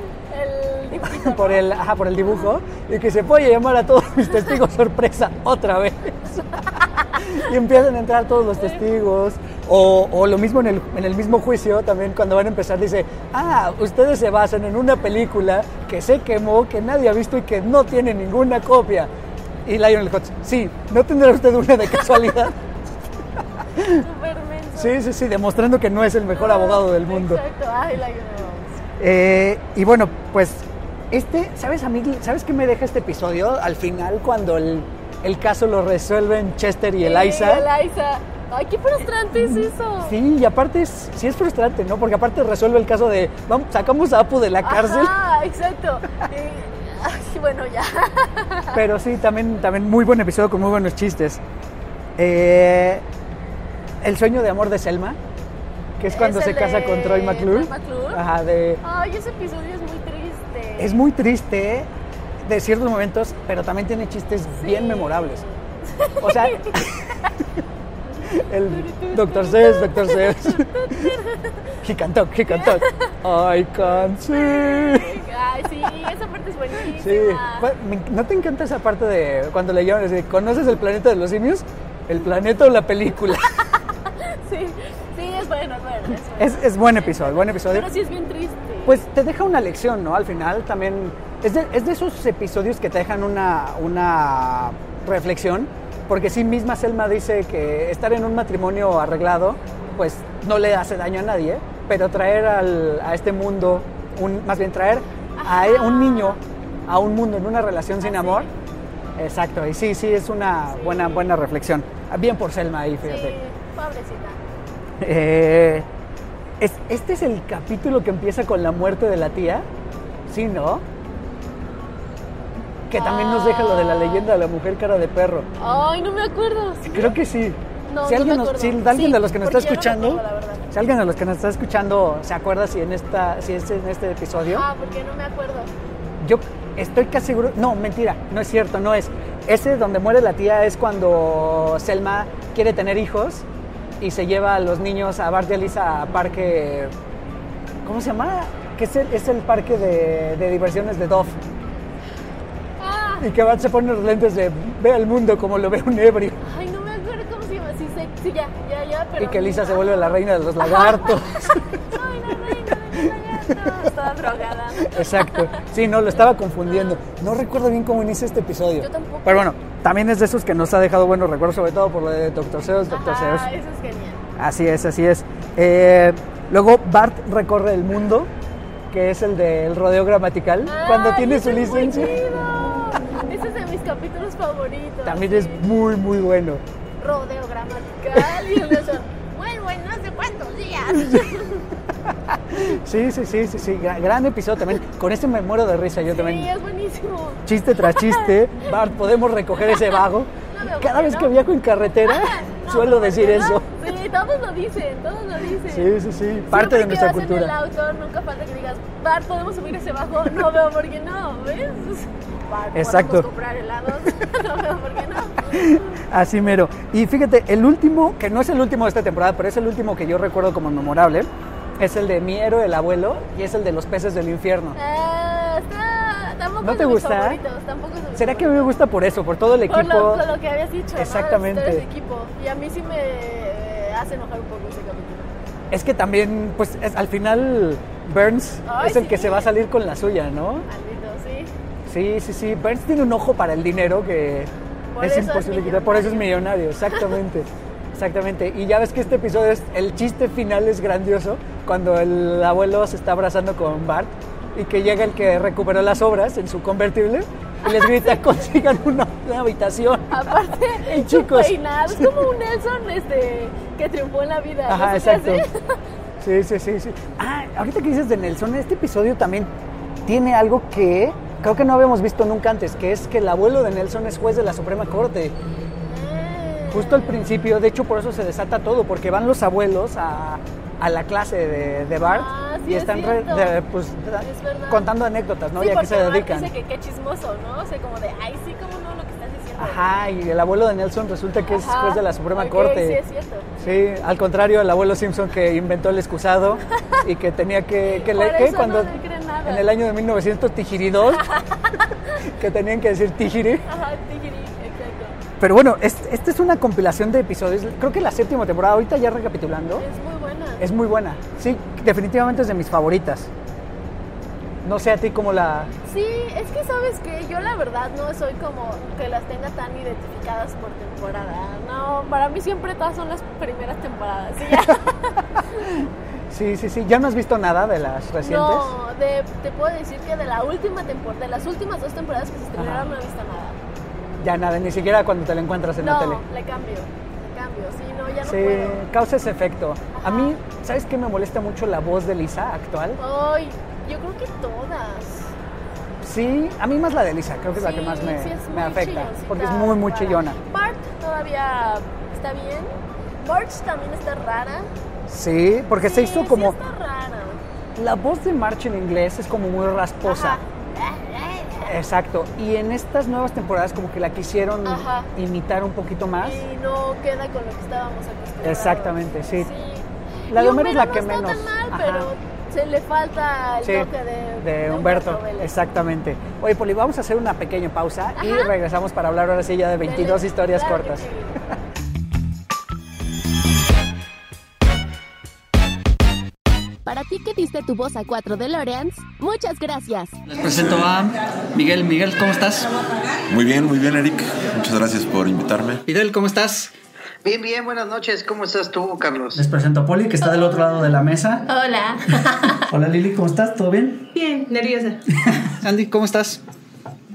por el, ajá, por el dibujo y que se puede llamar a todos mis testigos sorpresa otra vez. y empiezan a entrar todos los testigos. O, o lo mismo en el, en el mismo juicio, también cuando van a empezar, dice, ah, ustedes se basan en una película que se quemó, que nadie ha visto y que no tiene ninguna copia. Y Lionel Hutz, sí, ¿no tendrá usted una de casualidad? Sí, sí, sí, demostrando que no es el mejor abogado del mundo. Exacto, ay, Lionel. Eh, y bueno, pues este, ¿sabes a mí, ¿sabes qué me deja este episodio? Al final cuando el, el caso lo resuelven Chester y Eliza. Sí, Eliza. Ay, qué frustrante es eso. Sí, y aparte es, sí es frustrante, ¿no? Porque aparte resuelve el caso de, vamos, sacamos a Apu de la cárcel. Ajá, exacto. Y- ay, bueno, ya. Pero sí, también, también muy buen episodio con muy buenos chistes. Eh, el sueño de amor de Selma, que es cuando Es se casa con Troy McClure. Troy McClure. Ajá, de... Ay, ese episodio es muy. Es muy triste de ciertos momentos, pero también tiene chistes bien memorables. O sea, el Dr. Seuss, Dr. Seuss. He can talk, he can talk. I can see. Ay, sí, esa parte es buenísima. Sí. ¿No te encanta esa parte de cuando le llaman ¿conoces el planeta de los simios? ¿El planeta o la película? Sí, sí, es bueno, es bueno. Es bueno. Es, es buen episodio, buen episodio. Pero sí es bien triste. Pues te deja una lección, ¿no? Al final también es de, es de esos episodios que te dejan una, una reflexión, porque sí misma Selma dice que estar en un matrimonio arreglado, pues no le hace daño a nadie, pero traer al- a este mundo, un, más bien traer a un niño a un mundo en una relación sin amor, exacto, y sí, sí, es una buena, buena reflexión. Bien por Selma ahí, Sí, fíjate. pobrecita. Eh, es- este es el capítulo que empieza con la muerte de la tía. Sí, ¿no? Que también nos deja lo de la leyenda de la mujer cara de perro. Ay, no me acuerdo. ¿sí? Creo que sí. No, si no alguien, nos- acuerdo. si alguien Sí, de los que nos está no escuchando, verdad. si alguien de los que nos está escuchando se acuerda si en esta, si es en este episodio, Ah, porque no me acuerdo. yo estoy casi seguro. No, mentira, no es cierto, no es. Ese donde muere la tía es cuando Selma quiere tener hijos y se lleva a los niños a Bart y a Lisa a parque. ¿Cómo se llama? Que es el, es el parque de, de diversiones de Dove. Ah, Y que Bart se pone los lentes de ve al mundo como lo ve un ebrio. ay, no me acuerdo cómo se llama. Sí, sé, sí, ya, ya, ya, pero. Y que Lisa se vuelve la reina de los lagartos. Ay, la reina de los lagartos. Estaba drogada. Exacto. Sí, no, lo estaba confundiendo. No recuerdo bien cómo inicia este episodio. Yo tampoco. Pero bueno, también es de esos que nos ha dejado buenos recuerdos, sobre todo por lo de Dr. Seuss, Dr. Seuss. Ah, eso es genial. Así es, así es. Eh, luego Bart recorre el mundo, que es el del rodeo gramatical, cuando Ay, tiene su muy licencia. Ese es de mis capítulos favoritos. También es muy, muy bueno. Rodeo gramatical y el no sé cuántos días. Sí, sí, sí, sí, sí. Gra- gran episodio también. Con este me muero de risa yo Sí, también. es buenísimo. Chiste tras chiste. Bart, ¿podemos recoger ese vago? No Cada vez no. que viajo en carretera, No, suelo ¿por decir eso. Sí, todos lo dicen, todos lo dicen. Sí, sí, sí. Parte Siempre de nuestra vas en el cultura. auto, nunca falta que digas, Bart, ¿podemos subir ese bajo? No veo por qué no, ¿ves? Bart, Exacto. ¿podemos comprar helados? no veo por qué no. Así mero. Y fíjate, el último, que no es el último de esta temporada, pero es el último que yo recuerdo como memorable, es el de mi héroe, el abuelo, y es el de los peces del infierno. Ah, está, tampoco ¿No es te mis gusta? favoritos, tampoco es ¿Será que a mí me gusta por eso, por todo el Por equipo? lo, por lo que habías dicho, Exactamente. ¿no? Ustedes de equipo. Y a mí sí me hace enojar un poco ese capítulo. Es que también, pues es- al final Burns Ay, es el sí. que se va a salir con la suya, ¿no? Maldito, sí. Sí, sí, sí. Burns tiene un ojo para el dinero que Por es imposible quitar. Por eso es millonario, exactamente. Exactamente. Y ya ves que este episodio, es, el chiste final es grandioso cuando el abuelo se está abrazando con Bart y que llega el que recuperó las obras en su convertible y les grita, consigan una, una habitación. Aparte, chicos. peinado es como un Nelson este, que triunfó en la vida. ¿no Ajá, exacto. Sí, sí, sí, sí. Ah, ahorita que dices de Nelson, este episodio también tiene algo que creo que no habíamos visto nunca antes, que es que el abuelo de Nelson es juez de la Suprema Corte. Justo al principio, de hecho por eso se desata todo, porque van los abuelos a, a la clase de, de Bart Ah, sí, y es están re- cierto. de- pues, Es contando anécdotas, ¿no? Sí, y a qué se Bart dedican. dice que qué chismoso, ¿no? O sea, como de, ay, sí, cómo no, lo que estás diciendo. Ajá, y el abuelo de Nelson resulta que es Ajá, juez de la Suprema ok, Corte. Sí, es cierto. Sí, al contrario, el abuelo Simpson que inventó el excusado y que tenía que... que le- ¿qué? eso Cuando, no le creen nada. En el año de 1900, Tijiridós, que tenían que decir Tijiri. Ajá, exacto. Pero bueno, es- esta es una compilación de episodios, creo que la séptima temporada, ahorita ya recapitulando, Es muy buena. es muy buena. Sí, definitivamente es de mis favoritas. No sé a ti cómo la... Sí, es que sabes que yo la verdad no soy como que las tenga tan identificadas por temporada. No, para mí siempre todas son las primeras temporadas. Sí, sí, sí. ¿Ya no has visto nada de las recientes? No, de- te puedo decir que de la última temporada, de las últimas dos temporadas que se estrenaron no he visto nada. Ya nada, ni siquiera cuando te la encuentras en no, la tele. le cambio, le cambio. Sí, no, ya no Sí, puedo. causa ese efecto. A mí, ¿sabes qué me molesta mucho la voz de Lisa actual? Ay, yo creo que todas. Sí, a mí más la de Lisa, creo que es la que más me, sí, es me afecta, porque es muy, muy para- chillona. Bart todavía está bien. March también está rara. Sí, porque se hizo como... está rara. La voz de March en inglés es como muy rasposa. Ajá, Exacto. Y en estas nuevas temporadas como que la quisieron Ajá. imitar un poquito más. Y no queda con lo que estábamos acostumbrados. Exactamente, sí. Sí. La de Homero es la no que está menos. tan mal, Ajá. pero se le falta el Sí, toque de, de Humberto, exactamente. Oye, Poli, vamos a hacer una pequeña pausa y regresamos para hablar ahora sí ya de 22 Dele. historias Claro cortas. Para ti que diste tu voz a 4 DeLoreans, muchas gracias. Les presento a Miguel. Miguel, ¿cómo estás? Muy bien, muy bien, Eric. Muchas gracias por invitarme. Fidel, ¿cómo estás? Bien, bien, buenas noches. ¿Cómo estás tú, Carlos? Les presento a Poli, que está del otro lado de la mesa. Hola. Hola Lili, ¿cómo estás? ¿Todo bien? Bien, nerviosa. Andy, ¿cómo estás?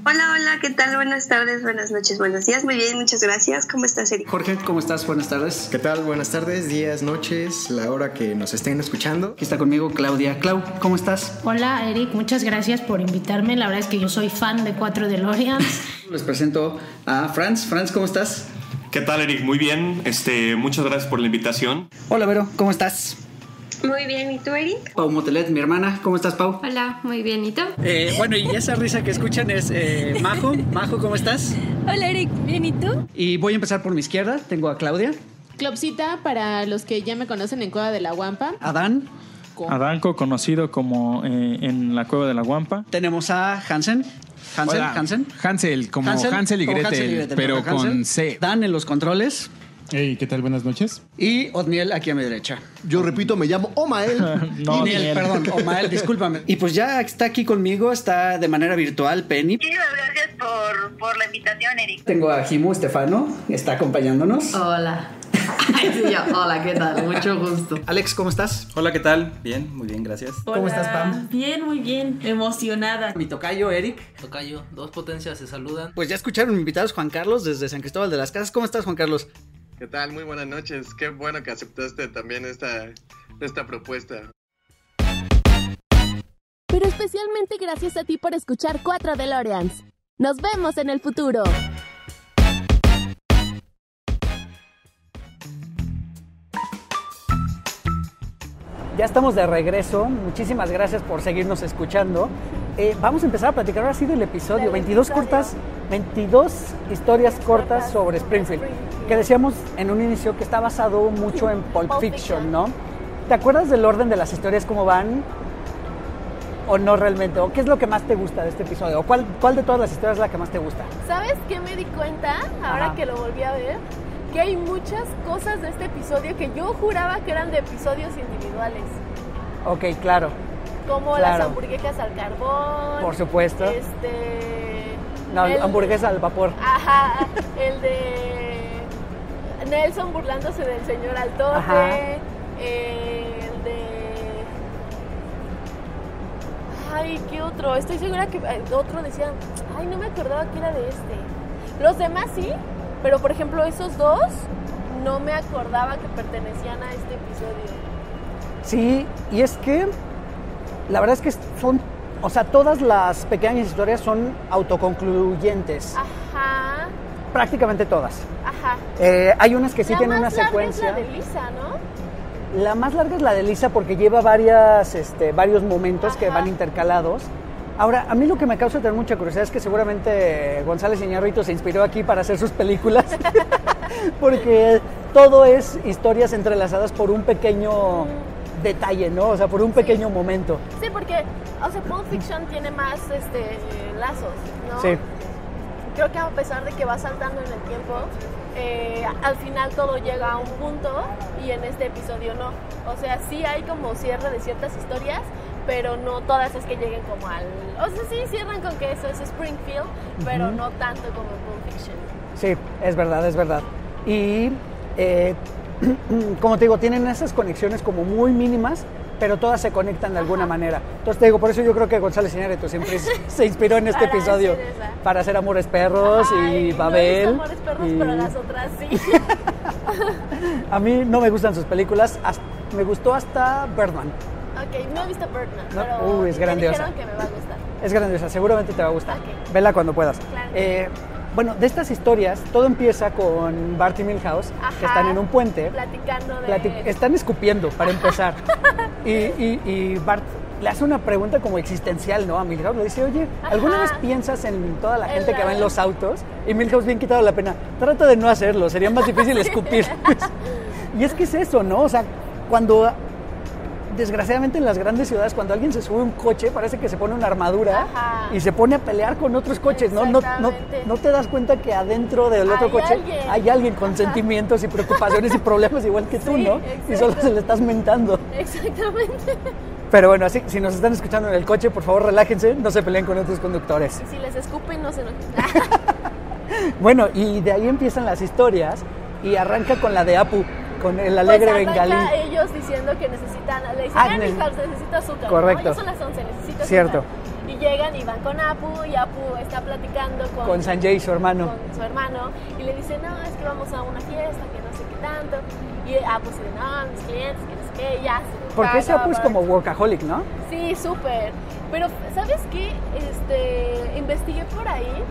Hola, hola, ¿qué tal? Buenas tardes, buenas noches, buenos días. Muy bien, muchas gracias. ¿Cómo estás, Eric? Jorge, ¿cómo estás? Buenas tardes. ¿Qué tal? Buenas tardes, días, noches, la hora que nos estén escuchando. Aquí está conmigo Claudia. Clau, ¿cómo estás? Hola, Eric. Muchas gracias por invitarme. La verdad es que yo soy fan de 4 DeLoreans. Les presento a Franz. Franz, ¿cómo estás? ¿Qué tal, Eric? Muy bien. Este, muchas gracias por la invitación. Hola Vero, ¿cómo estás? Muy bien, ¿y tú, Eric? Pau Motelet, mi hermana. ¿Cómo estás, Pau? Hola, muy bien, ¿y tú? Eh, bueno, y esa risa que escuchan es eh, Majo. Majo, ¿cómo estás? Hola, Eric, bien, ¿y tú? Y voy a empezar por mi izquierda. Tengo a Claudia, Clubcita, para los que ya me conocen en Cueva de la Guampa. Adán, Adanco, conocido como eh, en la cueva de la Guampa. tenemos a Hansen. Hansen, Hola. Hansen. Hansel, como Hansel, y, como Gretel, Hansel y Gretel, pero perfecto, con Hansel. C. Dan en los controles. Hey, ¿qué tal? Buenas noches. Y Otniel aquí a mi derecha. Yo repito, me llamo Omael. No, Daniel. perdón, Omael, discúlpame. Y pues ya está aquí conmigo, está de manera virtual Penny. Muchísimas gracias por, por la invitación, Eric. Tengo a Jimu Estefano, está acompañándonos. Hola. Hola, ¿qué tal? Mucho gusto. Alex, ¿cómo estás? Hola, ¿qué tal? Bien, muy bien, gracias. ¿Cómo estás, Pam? Bien, muy bien. Emocionada. Mi tocayo, Eric. Tocayo, dos potencias se saludan. Pues ya escucharon mi invitado es Juan Carlos desde San Cristóbal de las Casas. ¿Cómo estás, Juan Carlos? ¿Qué tal? Muy buenas noches. Qué bueno que aceptaste también esta, esta propuesta. Pero especialmente gracias a ti por escuchar 4 DeLoreans. Nos vemos en el futuro. Ya estamos de regreso. Muchísimas gracias por seguirnos escuchando. Eh, vamos a empezar a platicar ahora sí del episodio. Del 22 episodio. cortas, 22 historias cortas sobre Springfield. Que decíamos en un inicio que está basado mucho en Pulp Fiction, Fiction. ¿no? ¿Te acuerdas del orden de las historias, cómo van? ¿O no realmente? ¿O qué es lo que más te gusta de este episodio? ¿O cuál, cuál de todas las historias es la que más te gusta? ¿Sabes qué me di cuenta ahora Ajá. que lo volví a ver? Que hay muchas cosas de este episodio que yo juraba que eran de episodios individuales. Ok, claro. Como Claro. las hamburguesas al carbón. Por supuesto. Este. No, el- hamburguesa al vapor. Ajá, el de Nelson burlándose del señor Altote, el de... Ay, ¿qué otro? Estoy segura que eh, otro decía, ay, no me acordaba que era de este. Los demás sí, pero por ejemplo esos dos no me acordaba que pertenecían a este episodio. Sí, y es que la verdad es que son, o sea, todas las pequeñas historias son autoconcluyentes, Ajá, prácticamente todas. ajá. Eh, hay unas que sí la tienen una larga secuencia. es la de Lisa, ¿no? La más larga es la de Lisa porque lleva varias, este, varios momentos que van intercalados. Ahora, a mí lo que me causa tener mucha curiosidad es que seguramente González Iñárritu se inspiró aquí para hacer sus películas, porque todo es historias entrelazadas por un pequeño detalle, ¿no? O sea, por un pequeño momento. Sí, porque, o sea, Pulp Fiction tiene más este, lazos, ¿no? Sí. Creo que a pesar de que va saltando en el tiempo, eh, al final todo llega a un punto y en este episodio no. O sea, sí hay como cierre de ciertas historias, pero no todas es que lleguen como al... O sea, sí cierran con que eso es Springfield, pero Ujú. no tanto como en Pulp Fiction. Sí, es verdad, es verdad. Y eh, como te digo, tienen esas conexiones como muy mínimas, pero todas se conectan de alguna manera. Entonces te digo, por eso yo creo que González Iñárritu siempre se- inspiró en este Para episodio para hacer Amores Perros y Ay, no Babel. Amores Perros, y- pero las otras sí. A mí no me gustan sus películas, hasta- me gustó hasta Birdman. Ok, no he visto Birdman, No, pero uy, es me grandiosa. dijeron que me va a gustar. Es grandiosa, seguramente te va a gustar. Ok. Vela cuando puedas. Claro. Eh, bueno, de estas historias, todo empieza con Bart y Milhouse, que están en un puente. Platicando de... Están escupiendo para empezar. y, y- y Bart le hace una pregunta como existencial, ¿no? A Milhouse le dice, oye, ¿alguna Ajá. vez piensas en toda la En gente que va en los autos? Y Milhouse bien quitado la pena, trata de no hacerlo, sería más difícil escupir. y es que es eso, ¿no? O sea, cuando, desgraciadamente en las grandes ciudades, cuando alguien se sube a un coche, parece que se pone una armadura Ajá. y se pone a pelear con otros coches, ¿no? No, no, no te das cuenta que adentro del otro Hay coche alguien. hay alguien con Ajá. sentimientos y preocupaciones y problemas igual que tú, ¿no? Y solo se le estás mentando. Exactamente. Pero bueno, así, si nos están escuchando en el coche, por favor relájense, no se peleen con otros conductores. Y si les escupen, no se enojen. Bueno, y de ahí empiezan las historias y arranca con la de Apu, con el alegre Pues bengalí. ellos diciendo que necesitan, le dicen, Agnes. "Ven, hija, necesita azúcar. Correcto. ¿no? Son las 11, necesita Cierto. azúcar. Y llegan y van con Apu y Apu está platicando con, Con Sanjay, su hermano. con su hermano y le dice, no, es que vamos a una fiesta, que no sé qué tanto. Y Apu dice, no, mis clientes, que no sé qué, ya. Porque ese Apu es como workaholic, ¿no? Sí, súper. Pero, ¿sabes qué? Este, investigué por ahí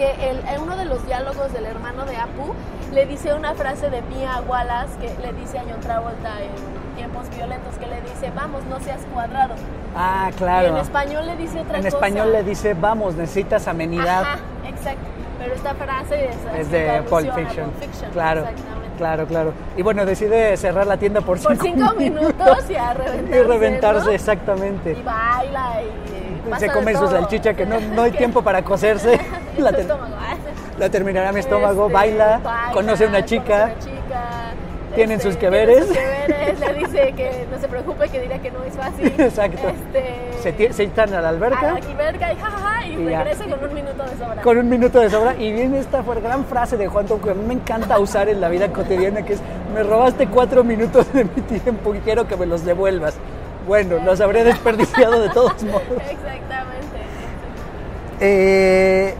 que el, en uno de los diálogos del hermano de Apu le dice una frase de Mia Wallace que le dice a John Travolta en tiempos violentos que le dice, vamos, no seas cuadrado. Ah, Y claro. en español le dice otra En cosa. español le dice, vamos, necesitas amenidad. Ajá, exacto. Pero esta frase es, Es de Pulp Fiction. Pulp Fiction, Claro, Exactamente. claro, claro. Y bueno, decide cerrar la tienda por cinco, Por cinco minutos y a reventarse. Y reventarse, ¿no? exactamente. Y baila y se come su salchicha que no, no hay tiempo para cocerse. La, ter- estómago. la terminará mi estómago, Este, baila, baila, conoce a una chica. conoce a una chica, Tienen este, sus que veres. le dice que no se preocupe, que dirá que no es fácil. Exacto. Este, Se, echan a la a alberca la alberca y jajaja, y, Y ya. regresa con un minuto de sobra. con un minuto de sobra. Y viene esta gran frase de Juan Tom que a mí me encanta usar en la vida cotidiana, que es, me robaste cuatro minutos de mi tiempo y quiero que me los devuelvas. Bueno, los habré desperdiciado de todos modos. Exactamente. Eh,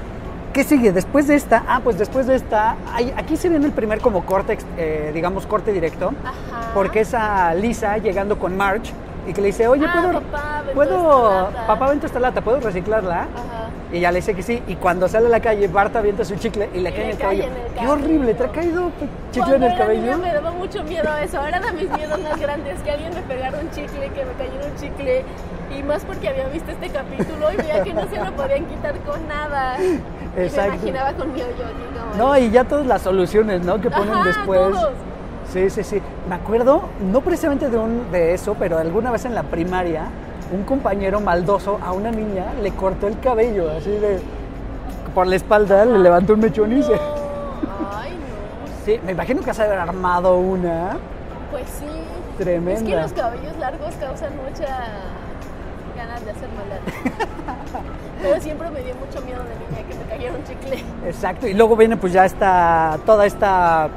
¿Qué sigue? Después de esta, ah, pues después de esta, hay- aquí se viene el primer como corte, eh, digamos, corte directo, Ajá. porque es a Lisa llegando con Marge y que le dice, oye, Ah, ¿puedo, papá, vente puedo, esta lata". papá, vente esta lata, ¿puedo reciclarla? Ajá. Y ella le dice que sí, y cuando sale a la calle, Bart avienta su chicle y le Y cae en le el cae cabello. en el ¡Qué horrible! ¿Te ha caído chicle en el cabello? niña me daba mucho miedo eso. Era de mis miedos más grandes que alguien me pegara un chicle, que me cayera un chicle. Y más porque había visto este capítulo y veía que no se lo podían quitar con nada. Y Exacto. me imaginaba con mi hoyo como... No, y ya todas las soluciones, ¿no? Que ponen Ajá, después. todos. Sí, sí, sí. Me acuerdo, no precisamente de, un, de eso, pero alguna vez en la primaria, un compañero maldoso a una niña le cortó el cabello, así de. por la espalda, le levantó un mechón y se. Ay, no. Sí, me imagino que se ha de haber armado una. Pues sí. Tremenda. Es que los cabellos largos causan mucha ganas de hacer maldad. Pero siempre me dio mucho miedo de niña que me cayera un chicle. Exacto, y luego viene pues ya esta. toda esta.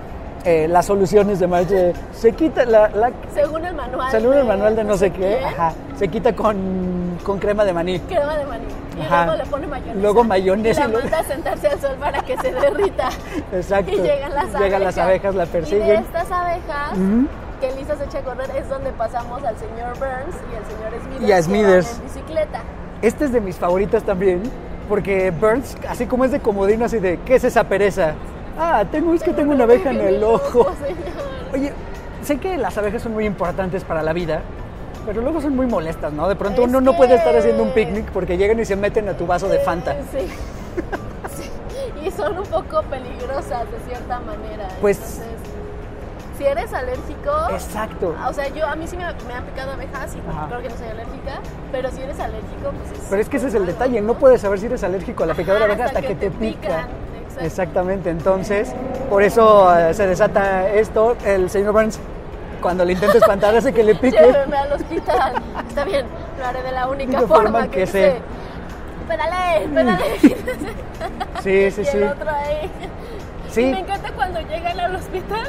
Eh, las soluciones de Marge. Se quita la. la Según el manual. según el manual de no sé qué, ajá, se quita con, con crema de maní. Crema de maní. Y Ajá. luego le pone mayonesa. Luego mayonesa Y y la manda a sentarse al sol para que se derrita. Exacto. Y llegan las abejas. Llegan las abejas, la Y de persiguen. estas abejas que Lisa se echa a correr es donde pasamos al señor Burns y al señor Smithers. Y a Smithers. En bicicleta. Este es de mis favoritas también, porque Burns, así como es de comodino, así de, ¿qué es esa pereza? Ah, tengo, es que tengo una abeja en el ojo. Oye, sé que las abejas son muy importantes para la vida, pero luego son muy molestas, ¿no? De pronto Es uno no puede estar haciendo un picnic porque llegan y se meten a tu vaso de Fanta. Sí. Sí. Y son un poco peligrosas de cierta manera. Pues- Entonces, si eres alérgico. Exacto. O sea, yo a mí sí me, me han picado abejas y Ajá. creo que no soy alérgica, pero si eres alérgico, pues es. Pero es que ese es el detalle, no puedes saber si eres alérgico a la picadura de abeja hasta, hasta que, que te te pica. pican, exacto. Exactamente, entonces, por eso eh, se desata esto. El señor Burns, cuando le intenta espantar, hace que le pique. Lléveme al hospital. Está bien, lo haré de la única De forma, forma que, que sé. sé. Espérale, espérale. Sí, sí, y sí. el otro ahí. Sí. Y me encanta cuando llegan al hospital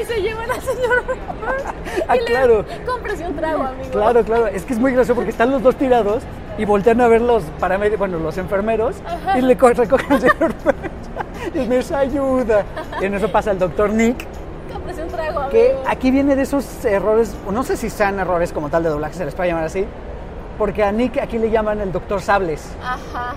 y se llevan al señor Burns. Ah, y le claro. Cómprese un trago, amigo. Claro, claro. Es que es muy gracioso porque están los dos tirados y voltean a ver los paramédicos, bueno, los enfermeros Ajá. y le co- recogen al señor. Y me dice, ayuda. Y en eso pasa el doctor Nick, un trago, amigo. que aquí viene de esos errores, o no sé si sean errores como tal de doblaje, se les puede llamar así, porque a Nick aquí le llaman el doctor Sables. Ajá.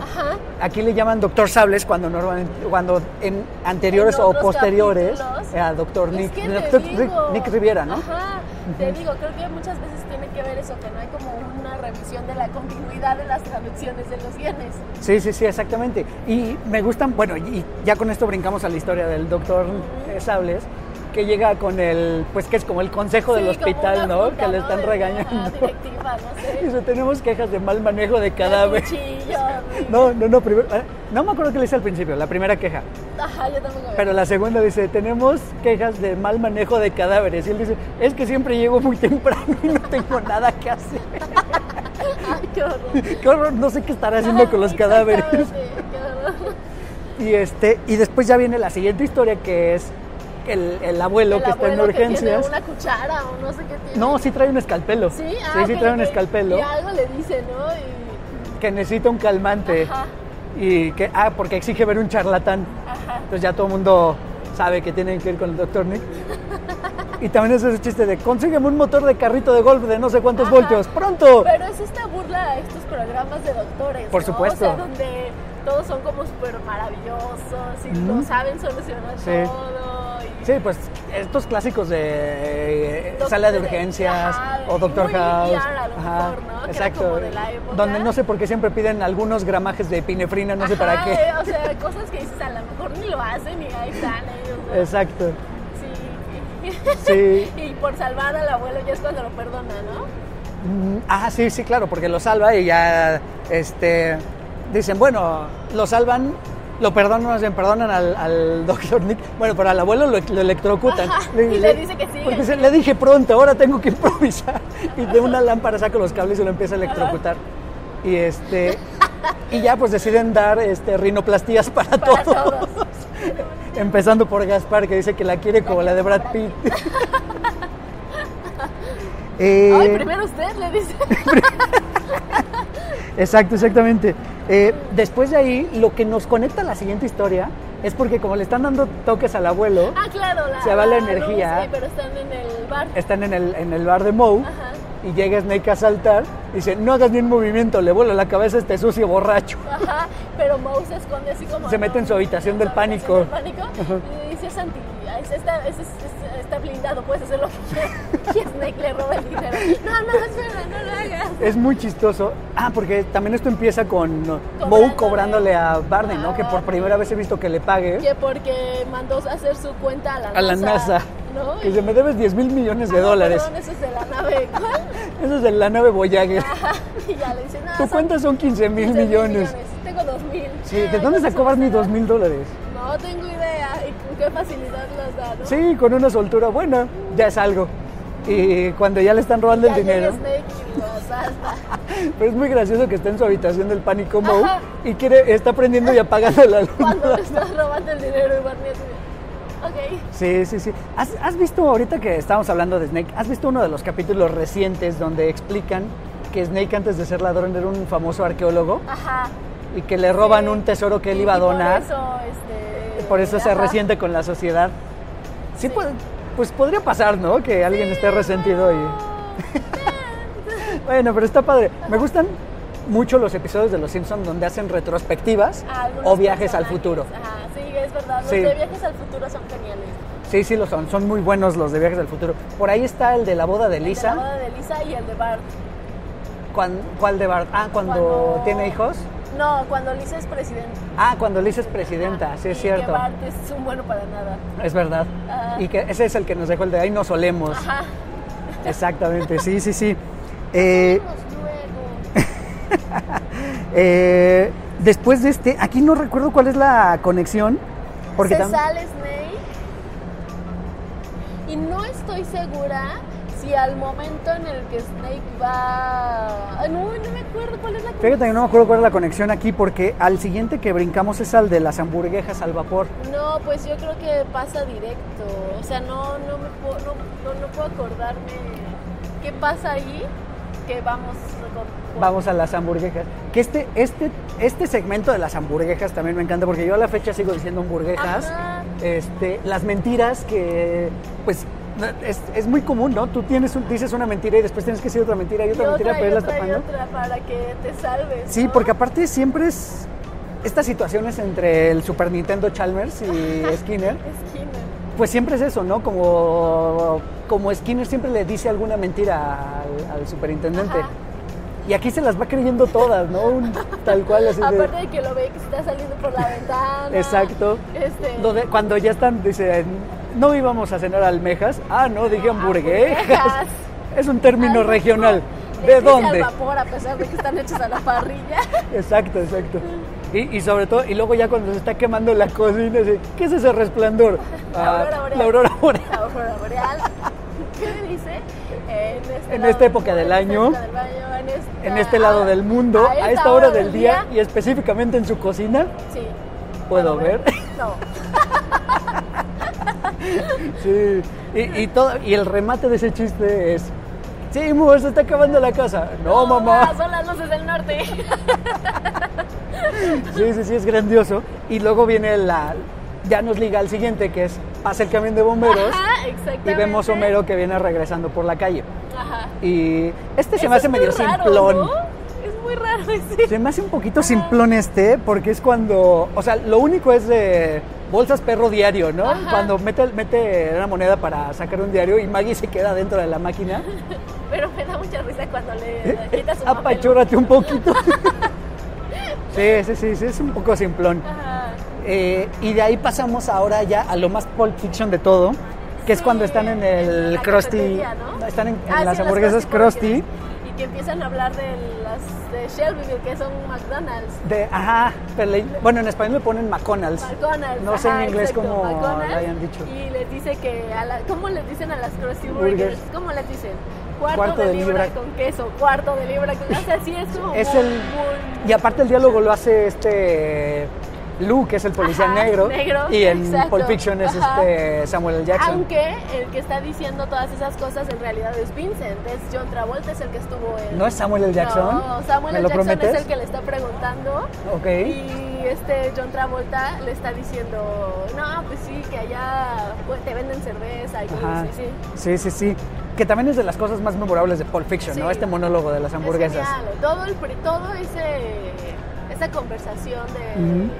Ajá. Aquí le llaman Doctor Sables cuando normalmente, cuando en anteriores En o posteriores capítulos. era Doctor Nick, Doctor. Rick- Nick Riviera, ¿no? Ajá, te digo, creo que muchas veces que ver eso, que no hay como una revisión de la continuidad de las traducciones de los guiones. Sí, sí, sí, exactamente. Y me gustan, bueno, y ya con esto brincamos a la historia del doctor Sables, que llega con el, pues que es como el consejo del Sí, hospital, ¿no? junta, que le ¿no? están de- regañando. no sé. Dice, tenemos quejas de mal manejo de cadáver. No, no, no, primero, eh, no me acuerdo qué le hice al principio, la primera queja. Ajá, yo tampoco. Pero la segunda dice, tenemos quejas de mal manejo de cadáveres. Y él dice, es que siempre llego muy temprano y no tengo nada que hacer. Ay, qué horror. Qué horror, no sé qué estará haciendo con los cadáveres. Exactamente, qué horror. Y, este, y después ya viene la siguiente historia que es el, el abuelo El que está en abuelo que tiene urgencias. una cuchara o no sé qué tiene. No, sí trae un escalpelo. Sí, sí, ah, sí trae un escalpelo Y algo le dice, ¿no? Y... que necesita un calmante. Ajá. Y que, ah, porque exige ver un charlatán. Ajá. Entonces ya todo el mundo sabe que tienen que ir con el doctor Nick. Y también es ese chiste de consígueme un motor de carrito de golf de no sé cuántos Ajá. voltios, pronto. Pero es esta burla a estos programas de doctores. Por ¿no? supuesto. O sea, donde todos son como súper maravillosos y no saben solucionar Sí. todo. Y... Sí, pues estos clásicos de eh, Doc- sala de de- urgencias ajá, o Doctor House. VR a lo mejor, ¿no? Que era Exacto. como de la época. Donde no sé por qué siempre piden algunos gramajes de epinefrina, no sé para Ajá, qué. eh, O sea, cosas que dices a lo mejor ni lo hacen y ahí están ellos. ¿no? Exacto. Sí. Y por salvar al abuelo ya es cuando lo perdona, ¿no? Mm, Ah, sí, sí, claro, porque lo salva y ya este, dicen, bueno, lo salvan, lo perdonan, perdonan al, al doctor Nick. Bueno, pero al abuelo lo, lo electrocutan. Ajá, y le dice que sí. Porque dice, le dije pronto, ahora tengo que improvisar. Y de una lámpara saca los cables y lo empieza a electrocutar. Y este y ya pues deciden dar este rinoplastías para, Para todos. todos. Empezando por Gaspar que dice que la quiere como la de Brad Pitt. Eh, Ay, primero usted le dice. Exacto, exactamente. Eh, después de ahí, lo que nos conecta a la siguiente historia es porque como le están dando toques al abuelo, Ah, claro, la, Se va la energía. sí, pero están en el bar. están en el, en el bar de Moe Ajá. Y llega Snake a saltar y dice, no hagas ni un movimiento, le vuelo la cabeza a este sucio borracho. Ajá, pero Moe se esconde así como. Se mete en su habitación del pánico. del pánico y dice: es anti. es- Está, es- es- está blindado, puedes hacer lo que quieras. Y Snake le roba el dinero. No, no, espera, no lo hagas. Es muy chistoso. Ah, porque también esto empieza con Moe Cobrándole. a Barney, ¿no? Que por Barney. primera vez he visto que le pague Que porque mandó a hacer su cuenta a la NASA. a la NASA. ¿no? Que Y- dice, me debes 10 mil millones de Ah, dólares. Perdón, eso es de la nave. ¿Cuál? Eso es de la nave Voyager. Ajá, y ya le dice: No, Tu cuenta son 15 mil 15 millones. Tengo 2 mil. Sí, ¿de dónde sacó Barney 2 mil dólares? No tengo idea. ¿Y qué facilidad da, no? Sí, con una soltura buena, ya es algo. Y cuando ya le están robando Ya el dinero, Snake y pero es muy gracioso que está en su habitación del pánico Ajá. y quiere, está prendiendo y apagando la luz. Cuando le estás robando el dinero y Barney así de, Ok. Sí, sí, sí. ¿Has, has visto, ahorita que estamos hablando de Snake, has visto uno de los capítulos recientes donde explican que Snake antes de ser ladrón era un famoso arqueólogo Ajá. y que le roban Sí. un tesoro que él iba a y por donar? eso, este, Por eso se resiente con la sociedad. Sí, Pues, pues podría pasar, ¿no? Que alguien esté resentido y... bueno, pero está padre. Me gustan mucho los episodios de Los Simpsons donde hacen retrospectivas A algunos o viajes al futuro. Ajá, sí, es verdad. Los Sí. de viajes al futuro son geniales. Sí, sí lo son. Son muy buenos los de viajes al futuro. Por ahí está el de la boda de El de Lisa. la boda de Lisa y el de Bart. ¿Cuán- ¿Cuál de Bart? Ah, cuando, Cuando- tiene hijos. No, cuando Lisa es presidente. Ah, cuando Lisa es presidenta, sí es y cierto. Que Bart es un bueno para nada. Es verdad. Ajá. Y que ese es el que nos dejó el de ahí nos solemos. Ajá. Exactamente, sí, sí, sí. Eh, Luego. eh, después de este, aquí no recuerdo cuál es la conexión. Porque se sale. Y no estoy segura si al momento en el que Snake va. No, no me acuerdo cuál es la Fíjate que no me acuerdo cuál es la conexión aquí porque al siguiente que brincamos es al de las hamburguesas al vapor. No, pues yo creo que pasa directo. O sea, no, no, me puedo, no, no, no puedo acordarme qué pasa ahí que vamos con- Vamos a las hamburguesas. Que este, este, este segmento de las hamburguesas también me encanta porque yo a la fecha sigo diciendo hamburguesas. Ajá. Este, las mentiras que, pues, es, es muy común, ¿no? Tú tienes un- dices una mentira y después tienes que decir otra mentira y otra y mentira otra, para irlas otra, y tapando. otra para que te salves. Sí, ¿no? porque aparte siempre es estas situaciones entre el Super Nintendo Chalmers y Skinner, Skinner. pues siempre es eso, ¿no? Como, como Skinner siempre le dice alguna mentira al, al superintendente. Ajá. Y aquí se las va creyendo todas, ¿no? Un- tal cual, así Aparte de que lo ve que está saliendo por la ventana. Exacto. Este, Donde- cuando ya están, dice, no íbamos a cenar almejas. Ah, no, dije hamburguesas. Es un término regional. ¿De dónde? al vapor a pesar de que están hechos a la parrilla. Exacto, exacto. Y, y sobre todo, y luego ya cuando se está quemando la cocina, ¿qué es ese resplandor? La "Ah, aurora boreal. la aurora boreal. La aurora boreal. ¿Qué dice? En, este En lado- esta época del año, del baño, en, esta- En este lado del mundo, a esta hora del día, día, y específicamente en su cocina, Sí. puedo ver. No. Sí. Y, y todo, y el remate de ese chiste es, sí, amor, se está acabando la casa. No, mamá. Son las luces del norte. Sí, sí, sí, es grandioso. Y luego viene la. Ya nos liga al siguiente, que es pasa el camión de bomberos Ajá, y vemos a Homero que viene regresando por la calle. Ajá. Y este se Eso me hace medio raro, simplón. ¿no? Es muy raro ese. Se me hace un poquito simplón este, porque es cuando. O sea, lo único es de bolsas perro diario, ¿no? Ajá. Cuando mete, mete una moneda para sacar un diario y Maggie se queda dentro de la máquina. Pero me da mucha risa cuando le le quita su papel. Apachúrate un poquito. Sí, sí, sí, sí, es un poco simplón. Ajá. Eh, y de ahí pasamos ahora ya a lo más Pulp Fiction de todo, que es cuando están en el Krusty, están en, en Ah, sí, las en hamburguesas Krusty. Y que empiezan a hablar de las de Shelbyville, que son McDonald's. De, ajá, pero le- bueno, en español le ponen McDonald's. McDonald's. No sé en inglés exacto, cómo lo hayan dicho. Y les dice que, a la, ¿cómo les dicen a las Krusty Burgers? ¿Cómo les dicen? Cuarto, Cuarto de, de libra, libra. con queso, cuarto de libra con queso. O sea, sí es como Es muy, el, muy- y aparte el diálogo lo hace este Lou, que es el policía Ajá, negro, negro, y en exacto. Pulp Fiction es Ajá. este Samuel L. Jackson. Aunque el que está diciendo todas esas cosas en realidad es Vincent, es John Travolta, es el que estuvo en... ¿No es Samuel L. Jackson? No, Samuel ¿Me L. Jackson es el que le está preguntando. Ok. Y este John Travolta le está diciendo, no, pues sí, que allá pues, te venden cerveza y cosas así, sí. Sí, sí, sí. Que también es de las cosas más memorables de Pulp Fiction, ¿no? Sí. Este monólogo de las Es hamburguesas. genial, todo, el, todo ese, esa conversación de.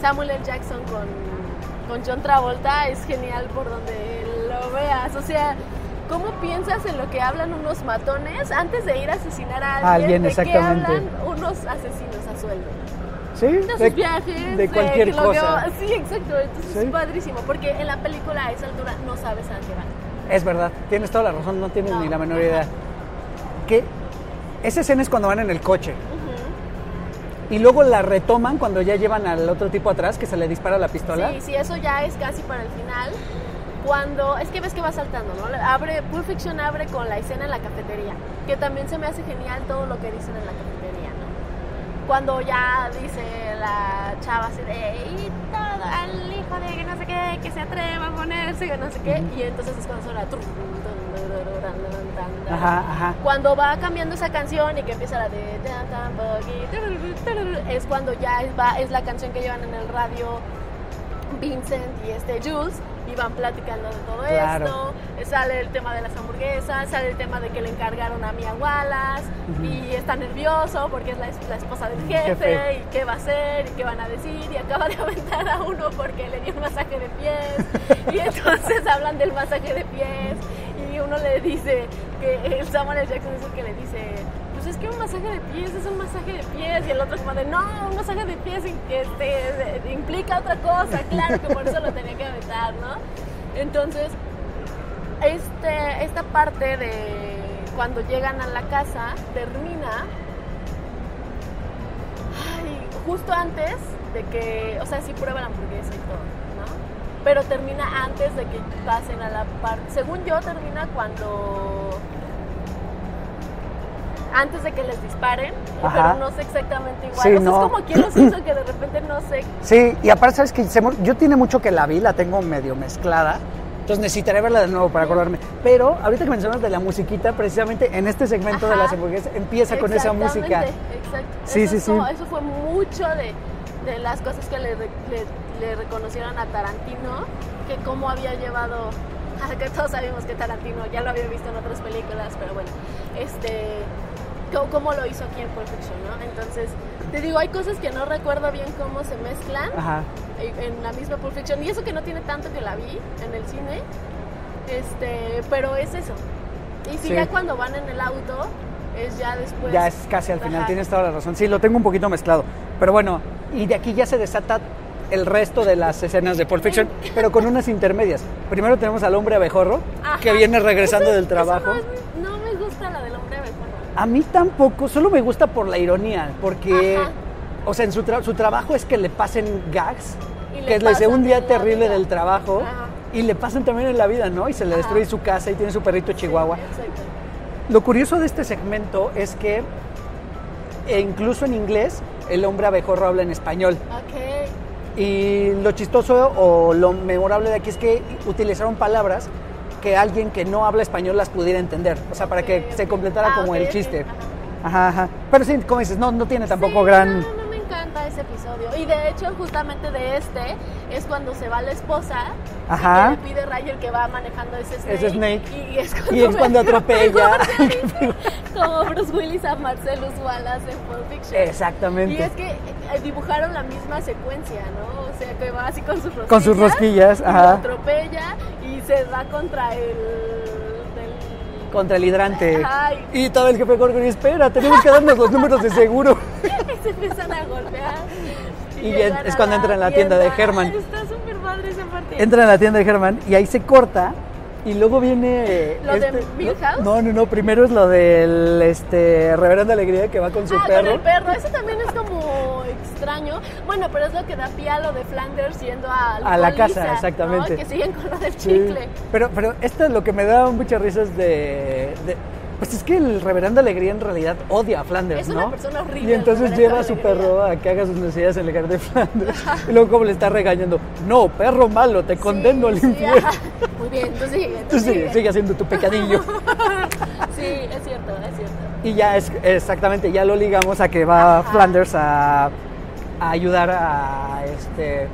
Samuel L. Jackson con, con John Travolta es genial por donde lo veas. O sea, ¿cómo piensas en lo que hablan unos matones antes de ir a asesinar a alguien? Alguien, ¿De exactamente. qué hablan unos asesinos a sueldo? Sí, De sus viajes, de cualquier que- cosa. sí, exacto. Entonces Sí. es padrísimo porque en la película a esa altura no sabes a qué van. Es verdad, tienes toda la razón, no tienes No. ni la menor idea. Que esa escena es cuando van en el coche. Y luego la retoman cuando ya llevan al otro tipo atrás que se le dispara la pistola. Sí, sí, eso ya es casi para el final. Cuando, es que ves que va saltando, ¿no? Abre, Pulp Fiction abre con la escena en la cafetería, que también se me hace genial todo lo que dicen en la cafetería, ¿no? Cuando ya dice la chava así de, y todo al hijo de que no sé qué, que se atreva a ponerse, que no sé qué, y entonces es cuando suena... tan. Ajá, ajá. Cuando va cambiando esa canción y que empieza la de es cuando ya es, va, es la canción que llevan en el radio Vincent y este Jules y van platicando de todo Claro. esto. Sale el tema de las hamburguesas, sale el tema de que le encargaron a Mia Wallace Ujú. y está nervioso porque es la, la esposa del jefe, Jefe. y qué va a hacer y qué van a decir y acaba de aventar a uno porque le dio un masaje de pies y entonces hablan del masaje de pies uno le dice que el Samuel. Jackson es el que le dice pues es que un masaje de pies es un masaje de pies y el otro como de no, un masaje de pies este, implica otra cosa, claro que por eso lo tenía que aventar, ¿no? Entonces, este, esta parte de cuando llegan a la casa termina justo antes de que, o sea, sí prueba la hamburguesa y todo. Pero termina antes de que pasen a la parte, según yo termina cuando antes de que les disparen, Ajá. pero no sé exactamente igual. Sí, o sea, no. es como quien los hizo que de repente no sé. Sí, y aparte, ¿sabes que Yo tiene mucho que la vi, la tengo medio mezclada. Entonces necesitaré verla de nuevo para acordarme. Pero ahorita que mencionas de la musiquita, precisamente en este segmento de Ajá. las hamburguesas empieza con esa música. Exacto. Sí, eso sí, es sí. eso fue mucho de, de las cosas que le- le reconocieron a Tarantino, que cómo había llevado que todos sabemos que Tarantino ya lo había visto en otras películas, pero bueno, este, cómo, lo hizo aquí en Pulp Fiction, ¿no? Entonces, te digo, hay cosas que no recuerdo bien cómo se mezclan Ajá. en en la misma Pulp Fiction, y eso que no tiene tanto que la vi en el cine, este, pero es eso. Y si Sí. ya cuando van en el auto, es ya después. ya es casi al final, Ajá. tienes toda la razón. Sí, lo tengo un poquito mezclado. Pero bueno, y de aquí ya se desata el resto de las escenas de Pulp Fiction, pero con unas intermedias. Primero tenemos al hombre abejorro, Ajá. que viene regresando del trabajo. no, me gusta la del hombre abejorro. A mí tampoco, solo me gusta por la ironía, porque, Ajá. o sea, en su, tra- su trabajo es que le pasen gags, le que le sea un día terrible vida. del trabajo, Ajá. y le pasan también en la vida, ¿no? Y se le destruye su casa y tiene su perrito chihuahua. Exacto. Lo curioso de este segmento es que e incluso en inglés el hombre abejorro habla en español. Ok. Y lo chistoso o lo memorable de aquí es que utilizaron palabras que alguien que no habla español las pudiera entender. O sea, para que se completara Ah, como el chiste. ajá. Ajá, ajá. Pero sí, como dices, no, no tiene tampoco Sí, gran... No, encanta ese episodio. Y de hecho, justamente de este es cuando se va la esposa Ajá. y que le pide Ryder que va manejando ese Snake. Ese Snake. Y es cuando, Y es me- cuando atropella. Como Bruce Willis a Marcellus Wallace en Pulp Fiction. Exactamente. Y es que eh, dibujaron la misma secuencia, ¿no? O sea, que va así con sus rosquillas. Con sus rosquillas, y ajá. Lo atropella y se da contra el... Contra el hidrante. Ay. Y todo el jefe Gorgon, espera, tenemos que darnos los números de seguro. se empiezan a golpear. Y es cuando entra en la tienda de Herman. Está súper padre esa parte. Entra en la tienda de Germán y ahí se corta y luego viene ¿Lo de Milhouse? No, no, no, primero es lo del este Reverendo Alegría que va con su ah, perro. con el perro. Eso también es como extraño. Bueno, pero es lo que da pie a lo de Flanders yendo a, A la casa, exactamente. Que siguen con lo del Sí. chicle. Pero, pero esto es lo que me da muchas risas de, de- Pues es que el reverendo Alegría en realidad odia a Flanders, Es ¿no? una persona horrible, Y entonces el lleva a su perro a que haga sus necesidades en lugar de Flanders. Y luego como le está regañando, no, perro malo, te condeno al Sí, infierno. ajá. Muy bien, tú sigue. Tú Tú sigue, sigue. sigue haciendo tu pecadillo. Sí, es cierto, es cierto. Y ya es exactamente, ya lo ligamos a que va Ajá. Flanders a, a ayudar a este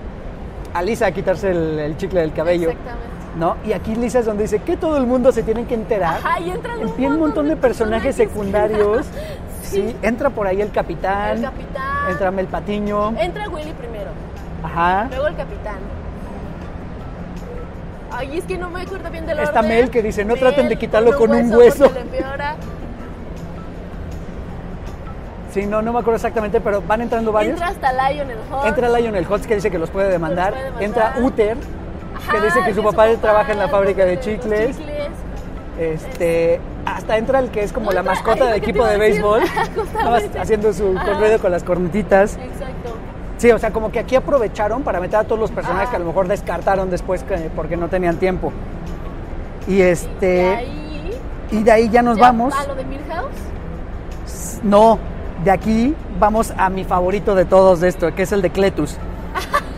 a Lisa a quitarse el, el chicle del cabello. Exactamente. ¿No? Y aquí Lisa es donde dice que todo el mundo se tiene que enterar. Ajá, y entran un montón de personajes secundarios. sí. entra por ahí el capitán. El capitán. Entra Mel Patiño. Entra Willy primero, Ajá. luego el capitán. Ay, es que no me acuerdo bien del Está orden. Mel que dice, no traten de quitarlo con un hueso. porque le empeora. Sí, no, no me acuerdo exactamente, pero van entrando varios. Entra hasta Lionel Hall. Entra Lionel Hutz que dice que los puede demandar. puede demandar. Entra Uther, que dice que su papá, trabaja en la fábrica de chicles. chicles. Este, hasta entra el que es como la mascota del equipo de decir, béisbol, haciendo su corrido con las cornetitas. Exacto. Sí, o sea, como que aquí aprovecharon para meter a todos los personajes que a lo mejor descartaron después que- porque no tenían tiempo. Y este, De ahí. y de ahí ya nos ya vamos. ¿A lo de Milhouse? No, de aquí vamos a mi favorito de todos de esto, que es el de Cletus.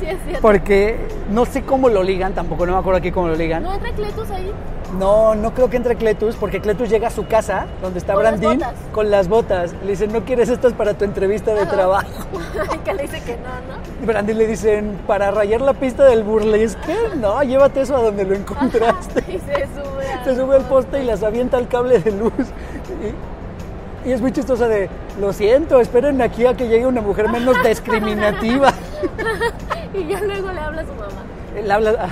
Sí, es cierto. Porque no sé cómo lo ligan, tampoco no me acuerdo aquí cómo lo ligan. ¿No entra Cletus ahí? No, no creo que entre Cletus, porque Cletus llega a su casa, donde está Con las Brandin, botas. con las botas. Le dicen, ¿no quieres estas para tu entrevista de Ajá. trabajo? que le dice que no, ¿no? Y Brandin le dicen, para rayar la pista del burlesque, no, llévate eso a donde lo encontraste. Y se sube a... Se sube al poste y las avienta al cable de luz. Y, y es muy chistosa de, lo siento, esperen aquí a que llegue una mujer menos discriminativa. y ya luego le habla a su mamá. Él habla...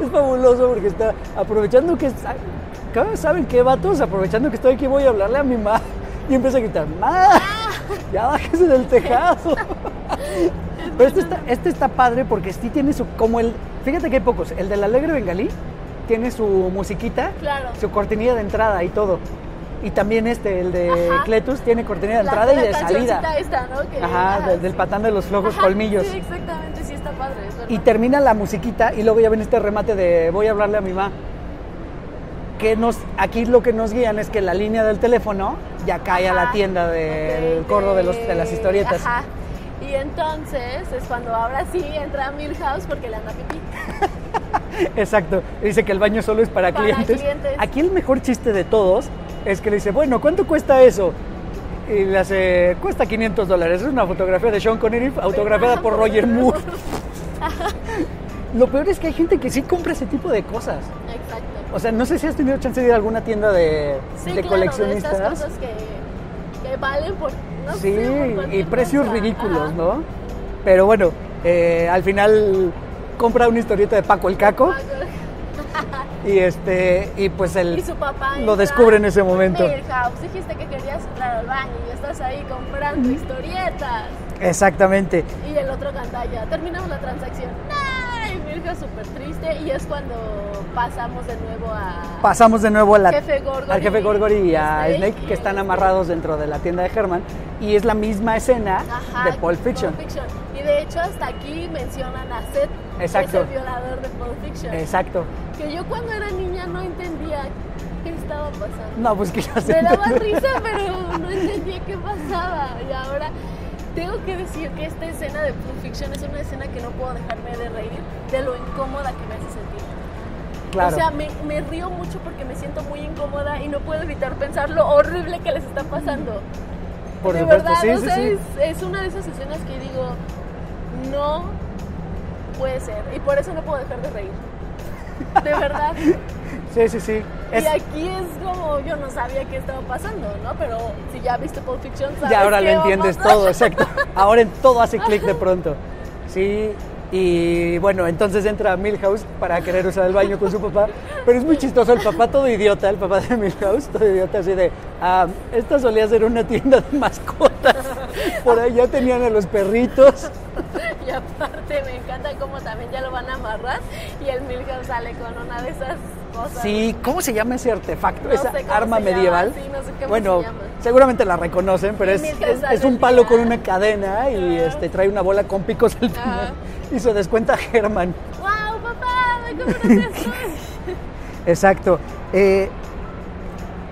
es fabuloso porque está aprovechando que... ¿Saben qué, vatos? Aprovechando que estoy aquí voy a hablarle a mi mamá. Y empieza a gritar, ¡Ma! ¡Ya bájese del tejado! Pero este está, este está padre porque sí tiene su... Como el... Fíjate que hay pocos. El del Alegre Bengalí tiene su musiquita, Claro. su cortinilla de entrada y todo. Y también este, el de Ajá. Cletus, tiene cortinilla de La- entrada la y de salida. esta, ¿no? Que- Ajá, ajá, de- del patán de los flojos Ajá, colmillos. Sí, exactamente, sí está padre. es. Y termina la musiquita y luego ya ven este remate de voy a hablarle a mi mamá. Que nos, aquí lo que nos guían es que la línea del teléfono ya cae a la tienda del Ok, corro de, los, de las historietas. Ajá. Y entonces es cuando ahora sí entra a Milhouse porque le anda pipí. Exacto. Dice que el baño solo es para, Para clientes. clientes. Aquí el mejor chiste de todos es que le dice, bueno, ¿cuánto cuesta eso? Y le hace, cuesta 500 dólares. Es una fotografía de Sean Connery autografiada por Roger Moore. lo peor es que hay gente que sí compra ese tipo de cosas. Exacto. O sea, no sé si has tenido chance de ir a alguna tienda de, Sí, de claro, coleccionistas. De cosas que, que valen por. No sí, sé, por y precios cosa. ridículos, Ajá. ¿no? Pero bueno, eh, al final compra una historieta de Paco el Caco y este y pues el Y su papá lo descubre en ese momento. Dijiste que querías entrar al baño y estás ahí comprando historietas. Exactamente. Y el otro gandalla, terminamos la transacción. Súper triste y es cuando pasamos de nuevo a... Pasamos de nuevo a la- Jefe Gorgory al jefe Gorgory y a Snake Snake, que están amarrados dentro de la tienda de Herman y es la misma escena Ajá, de Pulp Fiction. Y de hecho hasta aquí mencionan a Seth, que es Exacto. el violador de Pulp Fiction. Exacto. Que yo cuando era niña no entendía qué estaba pasando. No, pues que ya se Me daba risa, pero no entendía qué pasaba. Y ahora tengo que decir que esta escena de Pulp Fiction es una escena que no puedo dejarme de reír de lo incómoda que me hace sentir. Claro. O sea, me, me río mucho porque me siento muy incómoda y no puedo evitar pensar lo horrible que les está pasando. Por de supuesto, verdad, sí, o sí, sea, sí. Es, es una de esas escenas que digo, no puede ser. Y por eso no puedo dejar de reír. De verdad. Sí, sí, sí. Es- Y aquí es como yo no sabía qué estaba pasando, ¿no? Pero si ya viste Pulp Fiction, sabes Ya ahora lo entiendes todo, exacto. Ahora en todo hace clic de pronto. Sí, y bueno, entonces entra Milhouse para querer usar el baño con su papá, pero es muy chistoso el papá todo idiota, el papá de Milhouse todo idiota, así de, ah, esta solía ser una tienda de mascotas, por ahí ya tenían a los perritos. Y aparte me encanta cómo también ya lo van a amarrar y el Milhouse sale con una de esas cosas. Sí, ¿cómo se llama ese artefacto, No esa arma medieval? sí, no sé cómo bueno, se llama. seguramente la reconocen, pero es, es- un al palo con una cadena y este, trae una bola con picos al final y se descuenta Herman. ¡Wow, papá! ¿Cómo no? Exacto. Eh,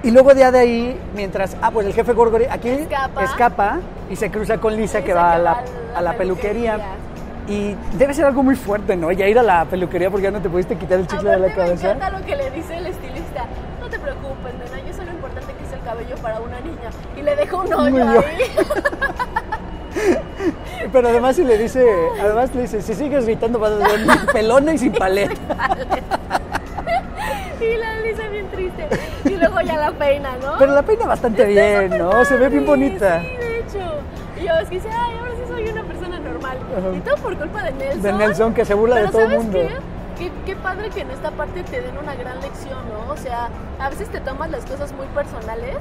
y luego de ahí, mientras. Ah, pues el jefe Gorgory aquí Escapa. escapa y se cruza con Lisa, que va que va a la a la peluquería. peluquería. Y debe ser algo muy fuerte, ¿no? Ya ir a la peluquería porque ya no te pudiste quitar el chicle de la Aparte me cabeza. encanta lo que le dice el estilista. No te preocupes, nena, yo sé lo importante que es el cabello para una niña. Y le dejo un hoyo ahí. Pero además si le dice, además le dice, si sigues gritando vas a ser pelona y sin paleta. y la Lisa bien triste. Y luego ya la peina, ¿no? Pero la peina bastante Está bien, ¿no? Se ve bien bonita. Sí, de hecho. Y yo es que dice, ay, ahora sí soy una persona normal. Ajá. Y todo por culpa de Nelson. De Nelson, que se burla de todo el ¿sabes mundo. Qué? Qué, qué padre que en esta parte te den una gran lección, ¿no? O sea, a veces te tomas las cosas muy personales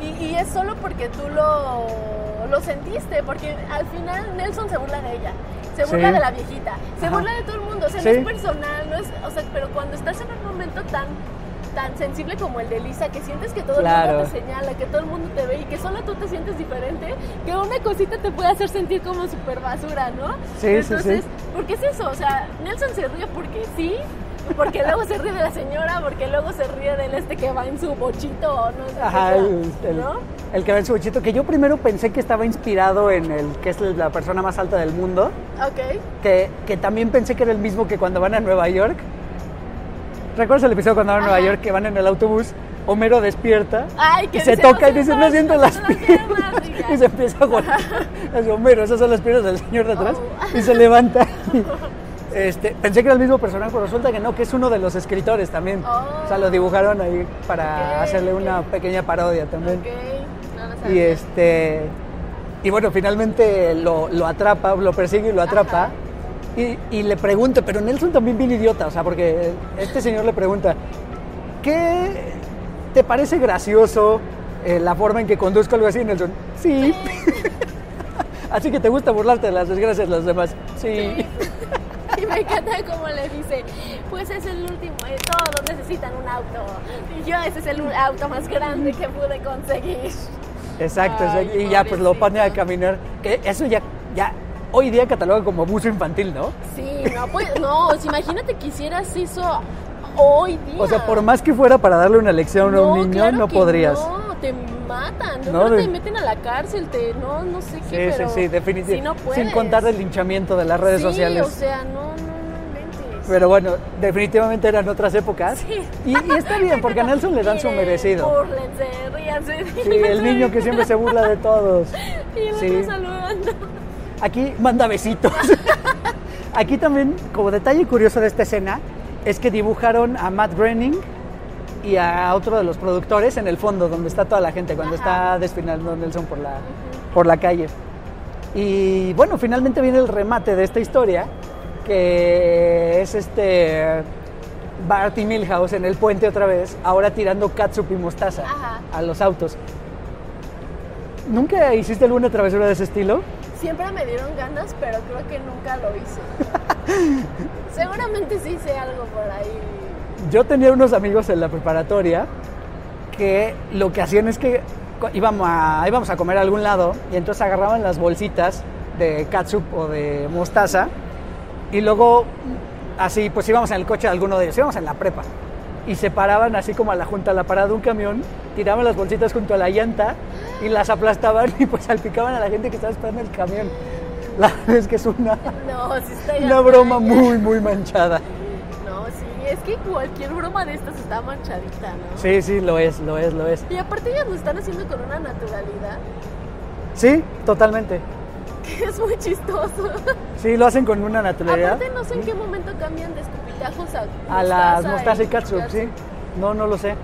y, y es solo porque tú lo, lo sentiste, porque al final Nelson se burla de ella, se burla Sí. de la viejita, se Ajá. burla de todo el mundo, o sea, Sí. no es personal, no es, o sea, pero cuando estás en un momento tan tan sensible como el de Lisa, que sientes que todo el Claro. mundo te señala, que todo el mundo te ve y que solo tú te sientes diferente, que una cosita te puede hacer sentir como super basura, ¿no? Sí, sí, Entonces, sí. porque es eso, o sea, Nelson se ríe porque sí, porque luego se ríe de la señora, porque luego se ríe del este que va en su bochito o no sé qué Ajá, el, el- ¿no? el que va en su bochito, que yo primero pensé que estaba inspirado en el que es la persona más alta del mundo, Ok. que, que también pensé que era el mismo que cuando van a Nueva York. ¿Recuerdas el episodio cuando van a Nueva York que van en el autobús? Homero despierta Ay, y se dice, toca y "No dice, no siento las piernas. piernas", Y se empieza a jugar. Es Homero, esas son las piernas del señor de atrás. Oh. Y se levanta. Este, pensé que era el mismo personaje, pero resulta que no, que es uno de los escritores también. O sea, lo dibujaron ahí para Oh. Hacerle una pequeña parodia también. No Y este y bueno, finalmente lo, lo atrapa, lo persigue y lo atrapa. Y, y le pregunta, pero Nelson también bien idiota, o sea, porque este señor le pregunta, ¿qué te parece gracioso eh, la forma en que conduzco algo así, Nelson? Sí. así que te gusta burlarte de las desgracias de los demás. Sí. Y me encanta cómo le dice, pues es el último, eh, todos necesitan un auto. Y yo ese es el auto más grande que pude conseguir. Exacto, Ay, y ya pues lo pone a caminar. Que eso ya, ya hoy día cataloga como abuso infantil, ¿no? Sí, no, pues, no, imagínate que hicieras eso hoy día. O sea, por más que fuera para darle una lección a un niño, claro no que podrías. No, te matan, No, te meten a la cárcel, te, no, no sé Sí, qué, pero sí, sí, definitivamente. Sí, puedes. Sin contar el linchamiento de las redes sí, sociales. o sea, no, no. Pero bueno, definitivamente eran otras épocas. Y, y está bien, porque a Nelson le dan su merecido. Búrlense, ríanse. Sí, el niño que siempre se burla de todos. Y el Sí. saludando. Aquí manda besitos. Aquí también, como detalle curioso de esta escena, es que dibujaron a Matt Groening y a otro de los productores en el fondo, donde está toda la gente, cuando está desfilando Nelson por la, por la calle. Y bueno, finalmente viene el remate de esta historia, que es este Bart y Milhouse en el puente otra vez, ahora tirando catsup y mostaza a los autos. ¿Nunca hiciste alguna travesura de ese estilo? Siempre me dieron ganas, pero creo que nunca lo hice. Seguramente sí hice algo por ahí. Yo tenía unos amigos en la preparatoria que lo que hacían es que íbamos a, íbamos a comer a algún lado y entonces agarraban las bolsitas de catsup o de mostaza y luego así pues íbamos en el coche de alguno de ellos, íbamos en la prepa y se paraban así como a la junta a la parada de un camión, tiraban las bolsitas junto a la llanta y las aplastaban y pues salpicaban a la gente que estaba esperando el camión. La verdad es que es una, No, sí está una broma muy, muy manchada. No, sí, es que cualquier broma de estas está manchadita, ¿no? Sí, sí, lo es, lo es, lo es. Y aparte ellas lo están haciendo con una naturalidad Sí, totalmente. que es muy chistoso. Sí, lo hacen con una naturalidad. Aparte no sé en qué momento cambian de escupitajos a A las mostaza y sí. No, no lo sé.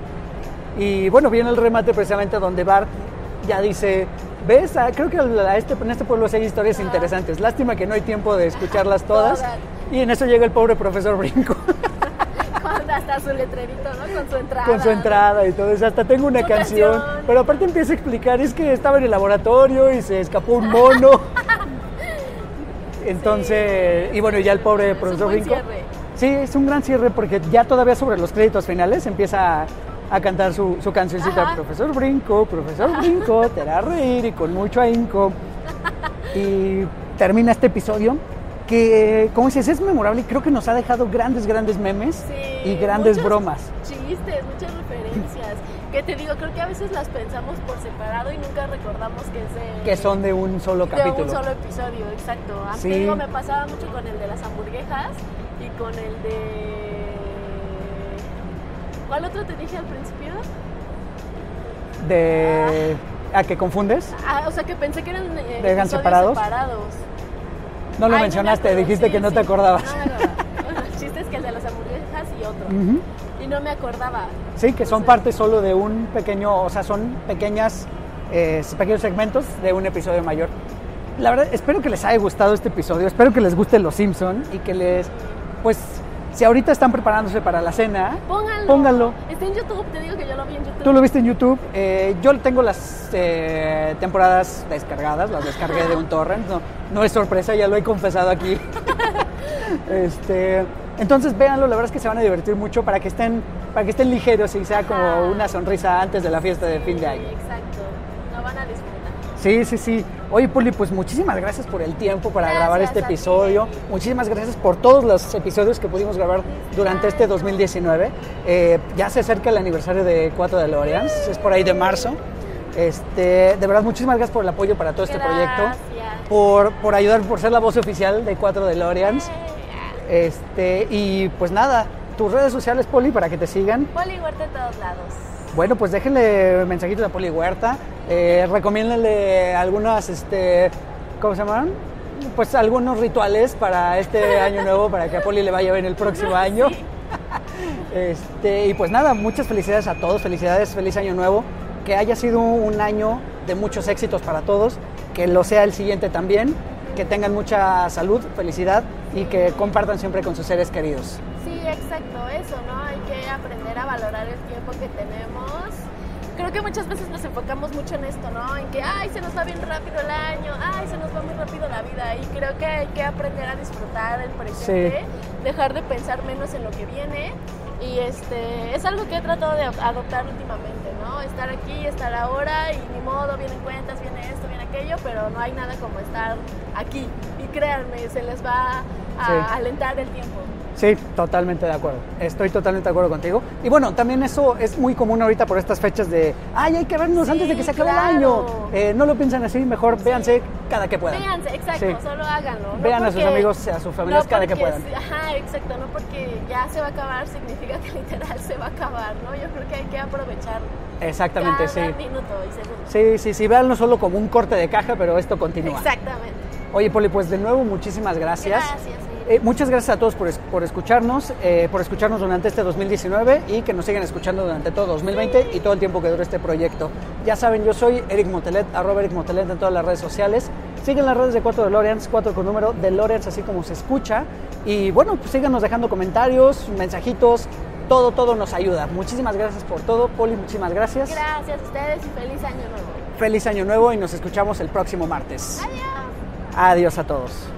Y bueno, viene el remate precisamente donde Bart ya dice, ves, Ah, creo que a este, en este pueblo sí hay historias interesantes. Lástima que no hay tiempo de escucharlas todas. Todas. Y en eso llega el pobre profesor Brinco hasta su letrerito, ¿no? Con su entrada. con su entrada y todo eso. Hasta tengo una canción. canción. Pero aparte empieza a explicar, es que estaba en el laboratorio y se escapó un mono. Entonces, y bueno, ya el pobre profesor Brinco. cierre. Sí, es un gran cierre porque ya todavía sobre los créditos finales empieza a, a cantar su, su cancioncita, Ajá. Profesor Brinco, Profesor Brinco, te hará reír y con mucho ahínco. Y termina este episodio que, como dices, es memorable y creo que nos ha dejado grandes, grandes memes y grandes muchos bromas. Chistes, muchas referencias. Que te digo, creo que a veces las pensamos por separado y nunca recordamos que es de, Que son de un solo de capítulo. un solo episodio, exacto. A mí Sí. me pasaba mucho con el de las hamburguesas con el de... ¿Cuál otro te dije al principio? De... ¿A qué confundes? Ah, o sea, que pensé que eran eh, ¿De eran separados? separados. No lo Ay, mencionaste, dijiste sí, que no sí. te acordabas. No. Bueno, el chiste es que el de las hamburguesas y otro. Y no me acordaba. Sí, que son parte solo de un pequeño, o sea, son pequeñas, eh, pequeños segmentos de un episodio mayor. La verdad, espero que les haya gustado este episodio, espero que les guste Los Simpson y que les, pues, si ahorita están preparándose para la cena, Pónganlo. pónganlo. Está en YouTube, te digo que yo lo vi en YouTube. Tú lo viste en YouTube, eh, yo tengo las eh, temporadas descargadas, las descargué de un torrent, no, no es sorpresa, ya lo he confesado aquí. este, entonces véanlo, la verdad es que se van a divertir mucho para que estén, para que estén ligeros y sea como una sonrisa antes de la fiesta de fin de año. Exacto. Sí, sí, sí. Oye, Poli, pues muchísimas gracias por el tiempo para Gracias grabar este ti. episodio. Muchísimas gracias por todos los episodios que pudimos grabar durante este 2019. Eh, ya se acerca el aniversario de 4 de Loreans, es por ahí de marzo. Este, de verdad, muchísimas gracias por el apoyo para todo este proyecto. Por, por ayudar, por ser la voz oficial de 4 de Loreans. Este, y pues nada, tus redes sociales, Poli, para que te sigan. Poli Huerta en todos lados. Bueno, pues déjenle mensajitos a Poli Huerta. Eh, recomiéndenle algunas, este, ¿cómo se llaman? Pues algunos rituales para este año nuevo, para que a Poli le vaya bien el próximo año. Este, y pues nada, muchas felicidades a todos, felicidades, feliz año nuevo. Que haya sido un año de muchos éxitos para todos, que lo sea el siguiente también, que tengan mucha salud, felicidad y que compartan siempre con sus seres queridos. Sí, exacto, eso, ¿no? Valorar el tiempo que tenemos. Creo que muchas veces nos enfocamos mucho en esto, ¿no? En que, ay, se nos va bien rápido el año, ay, se nos va muy rápido la vida. Y creo que hay que aprender a disfrutar el presente, dejar de pensar menos en lo que viene. Y este, es algo que he tratado de adoptar últimamente, ¿no? Estar aquí, estar ahora y ni modo, vienen cuentas, viene esto, viene aquello, pero no hay nada como estar aquí. Y créanme, se les va a Sí. alentar el tiempo. Sí, totalmente de acuerdo. Estoy totalmente de acuerdo contigo. Y bueno, también eso es muy común ahorita por estas fechas de, ay, hay que vernos Sí, antes de que se acabe claro. el año. Eh, no lo piensan así, mejor véanse cada que puedan. Véanse, exacto, Sí. solo háganlo. no Vean a sus amigos, a sus familias no cada que puedan. sí, Ajá, exacto, no porque ya se va a acabar significa que literal se va a acabar, ¿no? Yo creo que hay que aprovechar Exactamente, cada sí. minuto y segundo. Sí, sí, sí, véanlo solo como un corte de caja, pero esto continúa. Exactamente. Oye, Poli, pues de nuevo muchísimas gracias. Gracias. Eh, muchas gracias a todos por, por escucharnos, eh, por escucharnos durante este 2019 y que nos sigan escuchando durante todo 2020 y todo el tiempo que dure este proyecto. Ya saben, yo soy Eric Motelet, arroba Eric Motelet en todas las redes sociales. Sigan las redes de 4 DeLoreans, 4 con número DeLoreans, así como se escucha. Y bueno, pues síganos dejando comentarios, mensajitos, todo, todo nos ayuda. Muchísimas gracias por todo, Poli, muchísimas gracias. Gracias a ustedes y feliz año nuevo. Feliz año nuevo y nos escuchamos el próximo martes. Adiós. Adiós a todos.